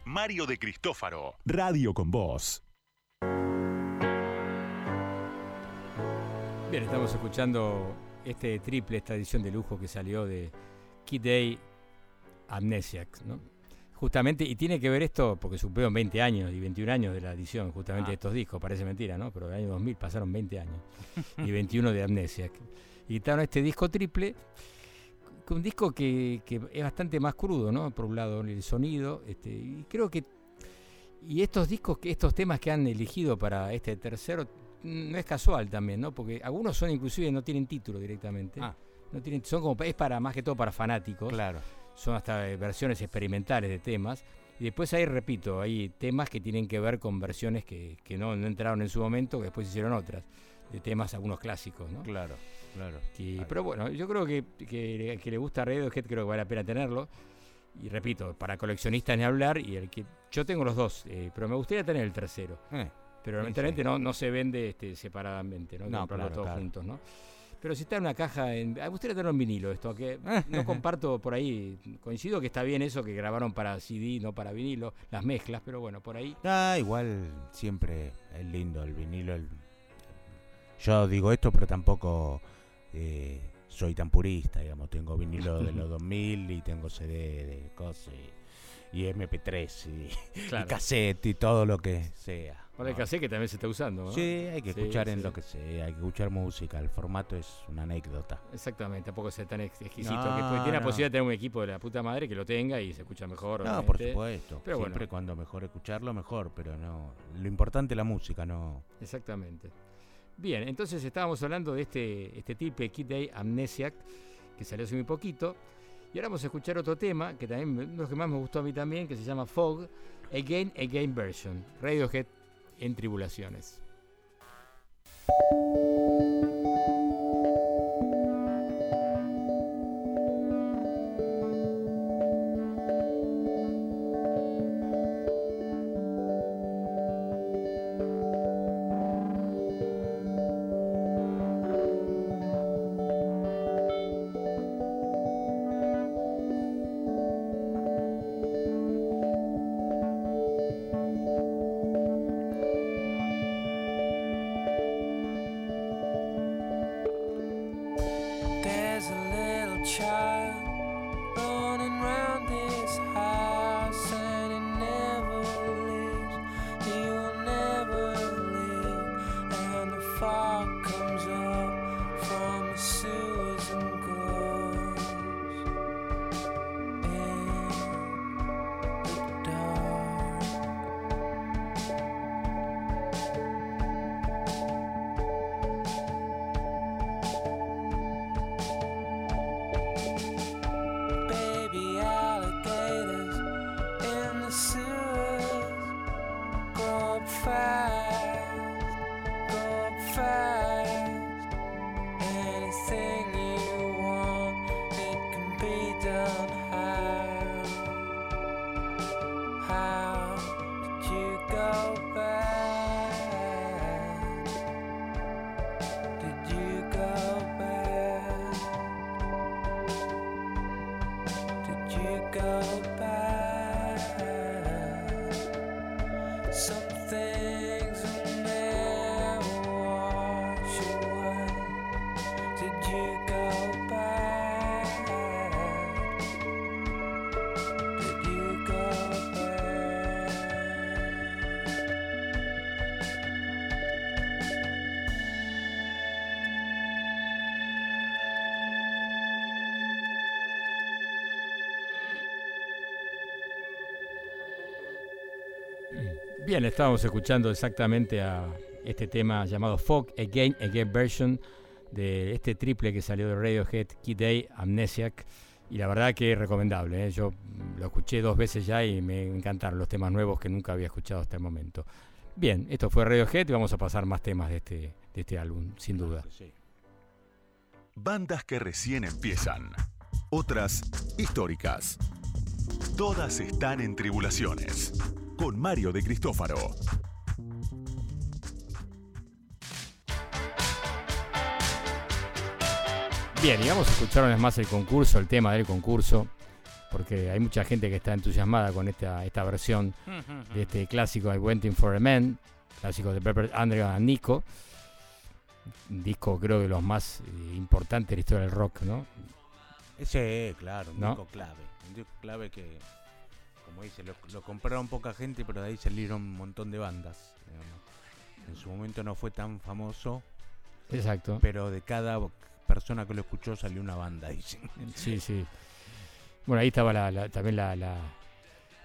Speaker 1: Mario de Cristófaro. Radio con Voz.
Speaker 2: Bien, estamos escuchando este triple, esta edición de lujo que salió de Kid Day Amnesiac, ¿no? Justamente, y tiene que ver esto, porque supieron 20 años y 21 años de la edición justamente
Speaker 3: Ah.
Speaker 2: de estos discos, parece mentira, ¿no? Pero el año 2000 pasaron 20 años y 21 de Amnesiac. Y editaron este disco triple, un disco que, que es bastante más crudo, ¿no? Por un lado el sonido, este, y creo que... Y estos discos, que estos temas que han elegido para este tercero, no es casual también, ¿no? Porque algunos son inclusive no tienen título directamente.
Speaker 3: Ah.
Speaker 2: No tienen, son como, es para más que todo para fanáticos.
Speaker 3: Claro.
Speaker 2: Son hasta eh, versiones experimentales de temas. Y después hay, repito, hay temas que tienen que ver con versiones que, que no, no entraron en su momento, que después hicieron otras. De temas, algunos clásicos, ¿no?
Speaker 3: Claro, claro.
Speaker 2: Y- pero bueno, yo creo que, que, que le gusta Radiohead, creo que vale la pena tenerlo. Y repito, para coleccionistas ni hablar. Y el que yo tengo los dos, eh, pero me gustaría tener el tercero.
Speaker 3: Eh,
Speaker 2: Pero lamentablemente
Speaker 3: sí.
Speaker 2: no, no se vende este, separadamente, ¿no?
Speaker 3: No, claro,
Speaker 2: todos
Speaker 3: claro.
Speaker 2: juntos, ¿no? Pero si está en una caja, en, me gustaría tenerlo en vinilo esto, que no comparto por ahí, coincido que está bien eso que grabaron para CD, no para vinilo, las mezclas, pero bueno, por ahí.
Speaker 3: Ah, igual siempre es lindo el vinilo. el- Yo digo esto, pero tampoco eh, soy tan purista, digamos. Tengo vinilo de los 2000 y tengo CD de cosas y, y MP3 y, cassette y todo lo que sea.
Speaker 2: Ahora el
Speaker 3: ¿no?
Speaker 2: cassette que también se está usando, ¿no?
Speaker 3: Sí, hay que
Speaker 2: Sí,
Speaker 3: escuchar en lo que sea, hay que escuchar música. El formato es una anécdota.
Speaker 2: Exactamente, tampoco sea tan ex- exquisito.
Speaker 3: No,
Speaker 2: que tiene la posibilidad de tener un equipo de la puta madre que lo tenga y se escucha mejor.
Speaker 3: No, por
Speaker 2: obviamente.
Speaker 3: supuesto.
Speaker 2: Pero
Speaker 3: Siempre
Speaker 2: bueno,
Speaker 3: cuando mejor escucharlo, mejor. Pero no. Lo importante es la música, no.
Speaker 2: exactamente. Bien, entonces estábamos hablando de este, este triple Kid Day Amnesiac, que salió hace muy poquito. Y ahora vamos a escuchar otro tema, que también los que más me gustó a mí también, que se llama Fog, Again, Again Version, Radiohead en Tribulaciones. Bien, estábamos escuchando exactamente a este tema llamado Fog Again, Again Version de este triple que salió de Radiohead, Kid Day, Amnesiac. Y la verdad que es recomendable. ¿eh? Yo lo escuché dos veces ya y me encantaron los temas nuevos que nunca había escuchado hasta el momento. Bien, esto fue Radiohead y vamos a pasar más temas de este, de este álbum, sin duda.
Speaker 1: Bandas que recién empiezan. Otras históricas. Todas están en tribulaciones. Con Mario de Cristófaro.
Speaker 2: Bien, y vamos a escuchar una vez más el concurso, el tema del concurso. porque hay mucha gente que está entusiasmada con esta, esta versión de este clásico I Waiting for a Man, clásico de Pepper Andrew and Nico. Un disco creo de los más eh, importantes de la historia del rock, ¿no?
Speaker 3: Ese, claro, un
Speaker 2: ¿No?
Speaker 3: disco clave. Un disco clave que, como dice, lo, lo compraron poca gente, pero de ahí salieron un montón de bandas. digamos. En su momento no fue tan famoso,
Speaker 2: Exacto.
Speaker 3: pero de cada persona que lo escuchó salió una banda, dicen.
Speaker 2: Sí, sí. Bueno, ahí estaba la, la- también la, la-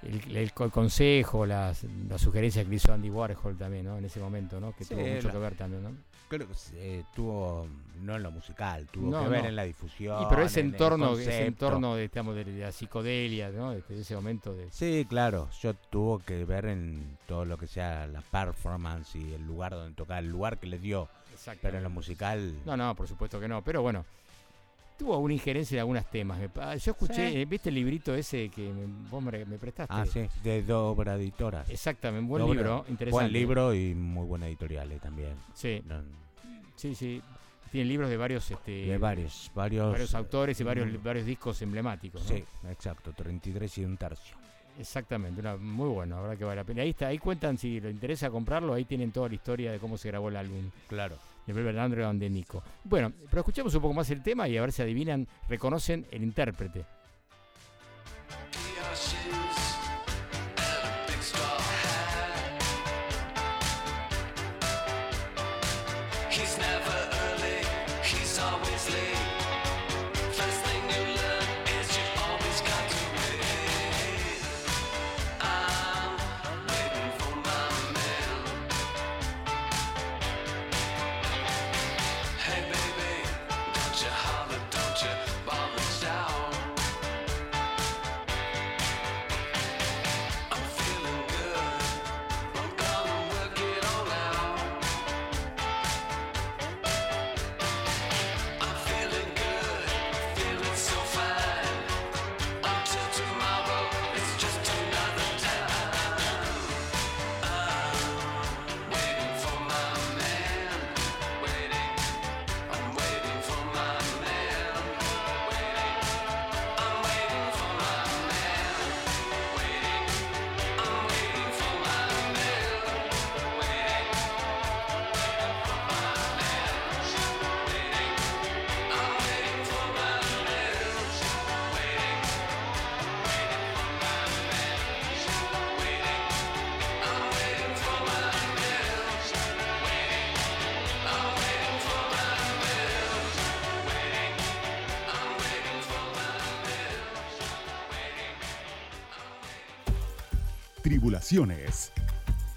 Speaker 2: el, el co- consejo, las, las sugerencias que hizo Andy Warhol también, ¿no? En ese momento, ¿no? Que
Speaker 3: Sí,
Speaker 2: tuvo mucho
Speaker 3: la-
Speaker 2: que ver también, ¿no?
Speaker 3: Creo que eh, tuvo, no en lo musical, tuvo
Speaker 2: No,
Speaker 3: que ver
Speaker 2: no.
Speaker 3: en la difusión.
Speaker 2: Y pero ese
Speaker 3: en
Speaker 2: entorno, ese entorno de, digamos, de, de la psicodelia, ¿no? De, de ese momento de...
Speaker 3: Sí, claro, yo tuvo que ver en todo lo que sea la performance y el lugar donde tocaba, el lugar que le dio. Pero en lo musical,
Speaker 2: No, no, por supuesto que no, pero bueno. Tuvo una injerencia en algunos temas. Yo escuché,
Speaker 3: Sí.
Speaker 2: eh, ¿viste el librito ese que vos me, me prestaste?
Speaker 3: ah, sí, de Dobra Editoras.
Speaker 2: Exactamente, buen
Speaker 3: Dobra-
Speaker 2: libro, interesante.
Speaker 3: Buen libro y muy buena editorial eh, también.
Speaker 2: Sí,
Speaker 3: No,
Speaker 2: sí, sí. Tiene libros de varios, este,
Speaker 3: de varios, varios,
Speaker 2: varios autores y varios,
Speaker 3: mm,
Speaker 2: varios discos emblemáticos. ¿no?
Speaker 3: Sí, exacto, 33 y un tercio.
Speaker 2: Exactamente, una, muy bueno, la verdad que vale la pena. Ahí está, ahí cuentan si les interesa comprarlo, ahí tienen toda la historia de cómo se grabó el álbum
Speaker 3: Claro.
Speaker 2: De Velvet Underground de Nico. Bueno, pero escuchemos un poco más el tema y a ver si adivinan, reconocen el intérprete.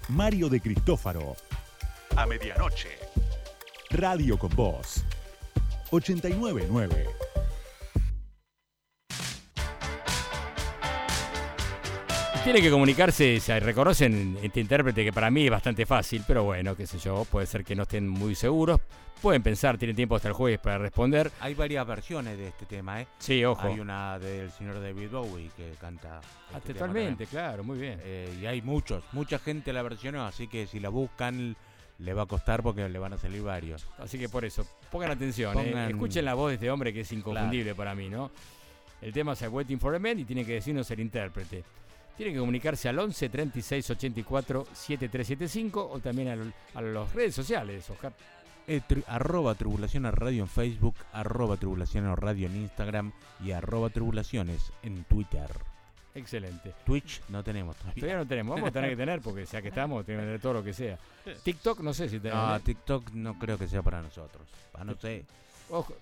Speaker 1: Mario de Cristófaro. A medianoche. Radio con Voz. 899.
Speaker 2: Tiene que comunicarse, se reconocen este intérprete que para mí es bastante fácil, pero bueno, qué sé yo, puede ser que no estén muy seguros. Pueden pensar, tienen tiempo hasta el jueves para responder.
Speaker 3: Hay varias versiones de este tema, ¿eh?
Speaker 2: Sí, ojo.
Speaker 3: Hay una del señor David Bowie que canta.
Speaker 2: Ah,
Speaker 3: este
Speaker 2: totalmente, claro, muy bien.
Speaker 3: Eh, y hay muchos, mucha gente la versionó, así que si la buscan le va a costar porque le van a salir varios.
Speaker 2: Así que por eso, pongan atención, eh. Escuchen la voz de este hombre que es inconfundible para mí, ¿no? El tema es I Waiting for a Man y tiene que decirnos el intérprete. Tiene que comunicarse al 11 36 84 7375 o también al- a, las redes sociales, Oscar.
Speaker 3: Eh, tri- arroba tribulaciones radio en Facebook, arroba tribulaciones radio en Instagram y arroba tribulaciones en Twitter.
Speaker 2: Excelente.
Speaker 3: Twitch no tenemos todavía.
Speaker 2: Todavía no tenemos, vamos a tener que tener porque ya que estamos, tenemos que tener todo lo que sea. TikTok no sé si tenemos.
Speaker 3: No. TikTok no creo que sea para nosotros. Ah, no sé.
Speaker 2: Ojo,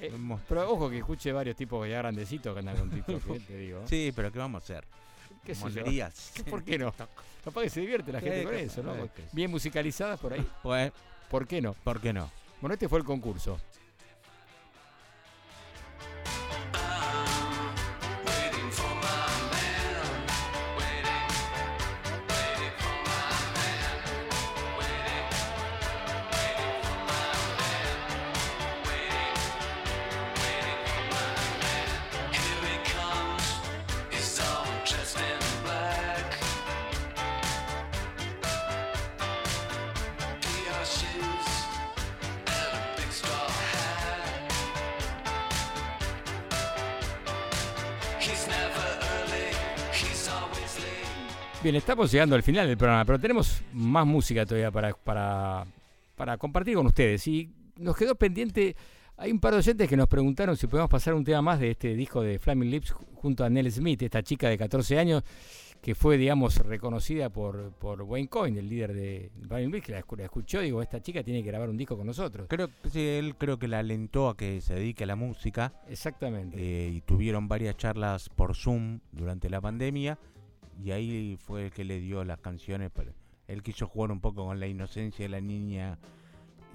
Speaker 2: eh, pero ojo que escuche varios tipos ya grandecitos que andan con TikTok, eh, te digo.
Speaker 3: Sí, pero ¿qué vamos a hacer?
Speaker 2: ¿Qué yo? ¿Por qué no? Capaz que se divierte la gente con eso, ¿no? Bien musicalizadas por ahí.
Speaker 3: Pues,
Speaker 2: ¿Por qué no?
Speaker 3: ¿por qué no?
Speaker 2: Bueno, este fue el concurso. Bien, estamos llegando al final del programa, pero tenemos más música todavía para, para, para compartir con ustedes. Y nos quedó pendiente, hay un par de oyentes que nos preguntaron si podemos pasar un tema más de este disco de Flaming Lips junto a Nell Smith, esta chica de 14 años que fue, digamos, reconocida por, por Wayne Coyne, el líder de Flaming Lips, que la, escu- la escuchó y digo, esta chica tiene que grabar un disco con nosotros.
Speaker 3: Creo sí, él creo que la alentó a que se dedique a la música.
Speaker 2: Exactamente.
Speaker 3: eh, y tuvieron varias charlas por Zoom durante la pandemia. Y ahí fue el que le dio las canciones. Pero él quiso jugar un poco con la inocencia de la niña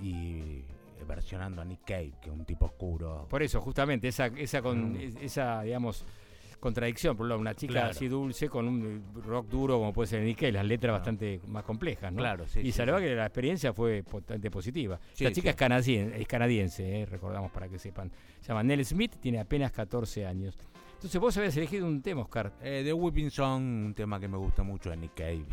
Speaker 3: y versionando a Nick Cave, que es un tipo oscuro.
Speaker 2: Por eso, justamente, esa, esa, con,
Speaker 3: Mm.
Speaker 2: es- esa digamos, contradicción. Por una chica
Speaker 3: Claro.
Speaker 2: así dulce con un rock duro como puede ser Nick Cave, las letras
Speaker 3: Ah.
Speaker 2: bastante más complejas, ¿no?
Speaker 3: Claro, sí,
Speaker 2: y
Speaker 3: sí,
Speaker 2: que la experiencia fue bastante positiva.
Speaker 3: Sí,
Speaker 2: la chica es canadiense, es canadiense eh, recordamos para que sepan. Se llama Nell Smith, tiene apenas 14 años. Entonces vos habías elegido un tema, Oscar.
Speaker 3: Eh, The Whipping Song, un tema que me gusta mucho de Nick Cave.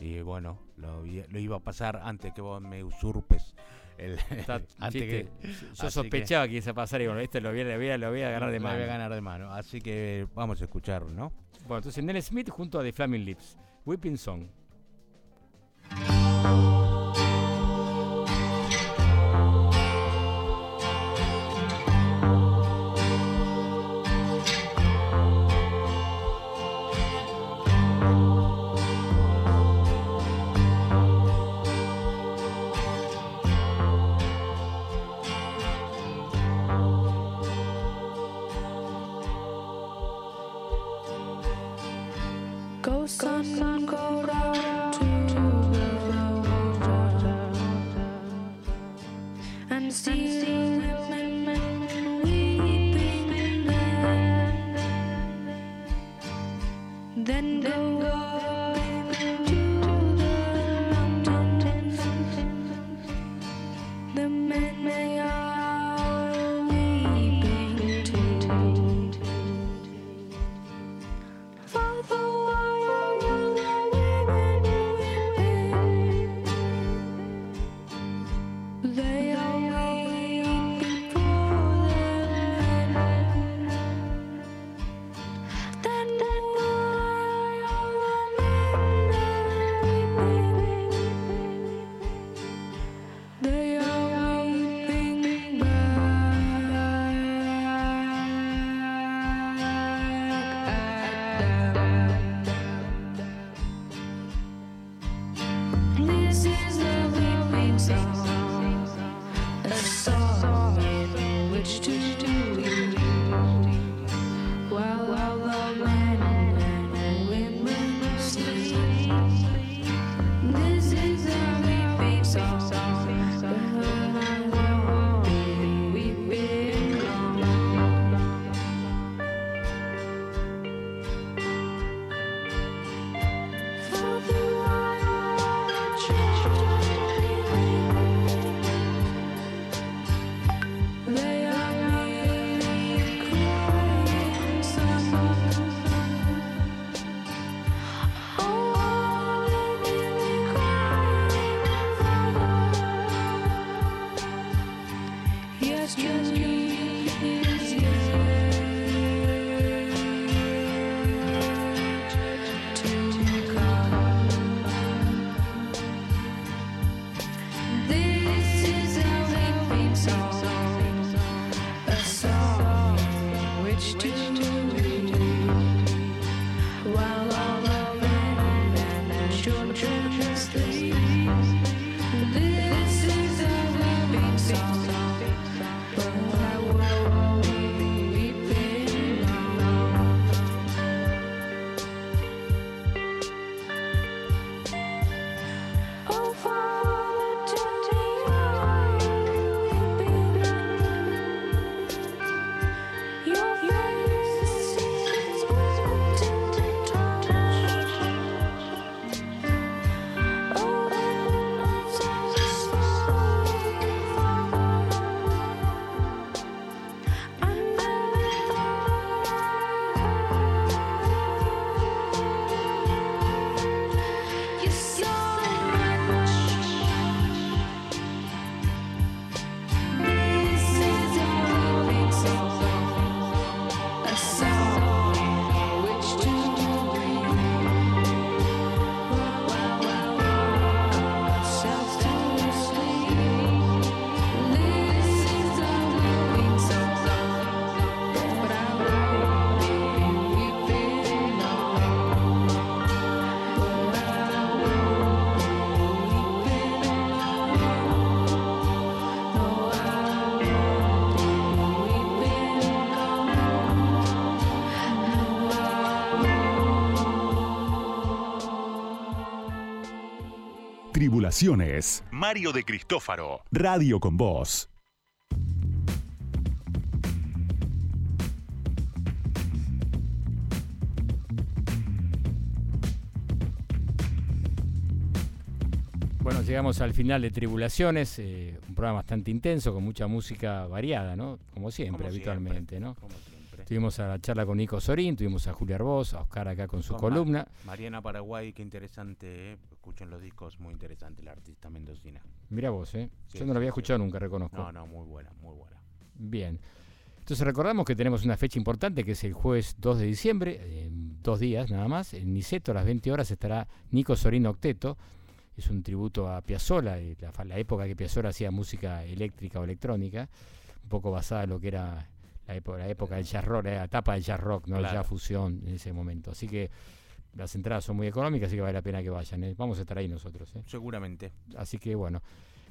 Speaker 3: Y bueno, lo, iba a pasar antes que vos me usurpes. El,
Speaker 2: Está-
Speaker 3: antes que,
Speaker 2: yo
Speaker 3: así que-
Speaker 2: sospechaba que, iba a pasar y bueno, este lo voy lo voy lo voy a ganar de
Speaker 3: lo
Speaker 2: mano.
Speaker 3: voy a ganar de mano. Así que vamos a escucharlo, ¿no?
Speaker 2: Bueno, entonces Nell Smith junto a The Flaming Lips, Whipping Song.
Speaker 1: Mario de Cristófaro. Radio con Voz.
Speaker 2: Bueno, llegamos al final de Tribulaciones, eh, un programa bastante intenso, con mucha música variada, ¿no? Como siempre,
Speaker 3: Como
Speaker 2: habitualmente,
Speaker 3: siempre,
Speaker 2: ¿no?
Speaker 3: como siempre.
Speaker 2: Tuvimos a la charla con Nico Sorín, tuvimos a Julia Arbós, a Oscar acá con su
Speaker 3: Con Ma-
Speaker 2: columna.
Speaker 3: Mariana Paraguay, qué interesante, ¿eh? escuchen los discos, muy interesante la artista mendocina.
Speaker 2: Mira vos, ¿eh?
Speaker 3: Sí,
Speaker 2: Yo no lo
Speaker 3: sí,
Speaker 2: había escuchado nunca, reconozco.
Speaker 3: No, no, muy buena, muy buena.
Speaker 2: Bien. Entonces recordamos que tenemos una fecha importante que es el jueves 2 de diciembre, en dos días nada más. En Niceto a las 20 horas estará Nico Sorín Octeto. Es un tributo a Piazzolla, eh, la, la época que Piazzolla hacía música eléctrica o electrónica, un poco basada en lo que era la, época, la época del jazz rock, la etapa del jazz rock, no el
Speaker 3: Claro.
Speaker 2: jazz fusión en ese momento. Así que las entradas son muy económicas, así que vale la pena que vayan. ¿eh? Vamos a estar ahí nosotros. ¿eh?
Speaker 3: Seguramente.
Speaker 2: Así que bueno.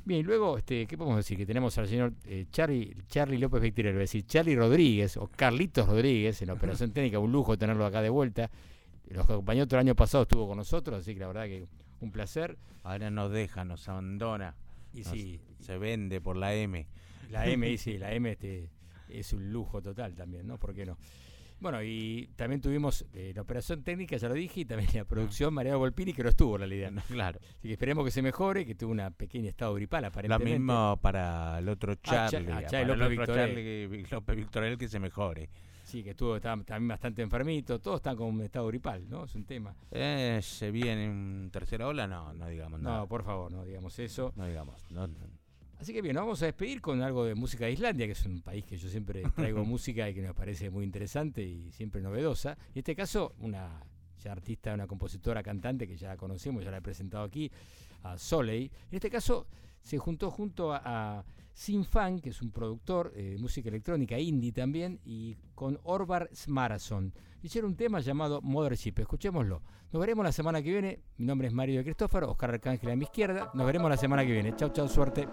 Speaker 2: Bien, y luego, este, ¿qué podemos decir? Que tenemos al señor eh, Charlie, Charlie López Victorel, es decir, Charlie Rodríguez o Carlitos Rodríguez en la operación técnica, un lujo tenerlo acá de vuelta. Los acompañó el año pasado, estuvo con nosotros, así que la verdad que un placer.
Speaker 3: Ahora nos deja, nos abandona.
Speaker 2: Y
Speaker 3: nos-
Speaker 2: sí.
Speaker 3: Se vende por la M.
Speaker 2: La M, y sí, la M este, es un lujo total también, ¿no? ¿Por qué no? Bueno, y también tuvimos eh, la operación técnica, ya lo dije, y también la producción María Volpini, que no estuvo en realidad.
Speaker 3: Claro.
Speaker 2: Así que esperemos que se mejore, que tuvo una pequeña estado gripal
Speaker 3: Lo
Speaker 2: aparentemente.
Speaker 3: mismo para el otro
Speaker 2: Ah, Cha-
Speaker 3: Charlie.
Speaker 2: ah, Charlie
Speaker 3: el
Speaker 2: López
Speaker 3: otro
Speaker 2: Victorel.
Speaker 3: Charlie Vi- López Victorel que se mejore.
Speaker 2: Sí, que estuvo también bastante enfermito, todos están con un estado gripal, ¿no? Es un tema.
Speaker 3: Eh, ¿Se viene en tercera ola? No, no digamos nada.
Speaker 2: No, por favor, no digamos eso.
Speaker 3: No digamos. no, no.
Speaker 2: Así que bien, nos vamos a despedir con algo de música de Islandia, que es un país que yo siempre traigo música y que me parece muy interesante y siempre novedosa. Y en este caso, una ya artista, una compositora, cantante que ya la conocemos, ya la he presentado aquí, a Soleil. En este caso, se juntó junto a, a Sinfan, que es un productor eh, de música electrónica indie también, y con Orvar Smarason. Hicieron un tema llamado Mothership. Escuchémoslo. Nos veremos la semana que viene. Mi nombre es Mario de Cristófaro, Oscar Arcángel a mi izquierda. Nos veremos la semana que viene. Chau, chau, suerte.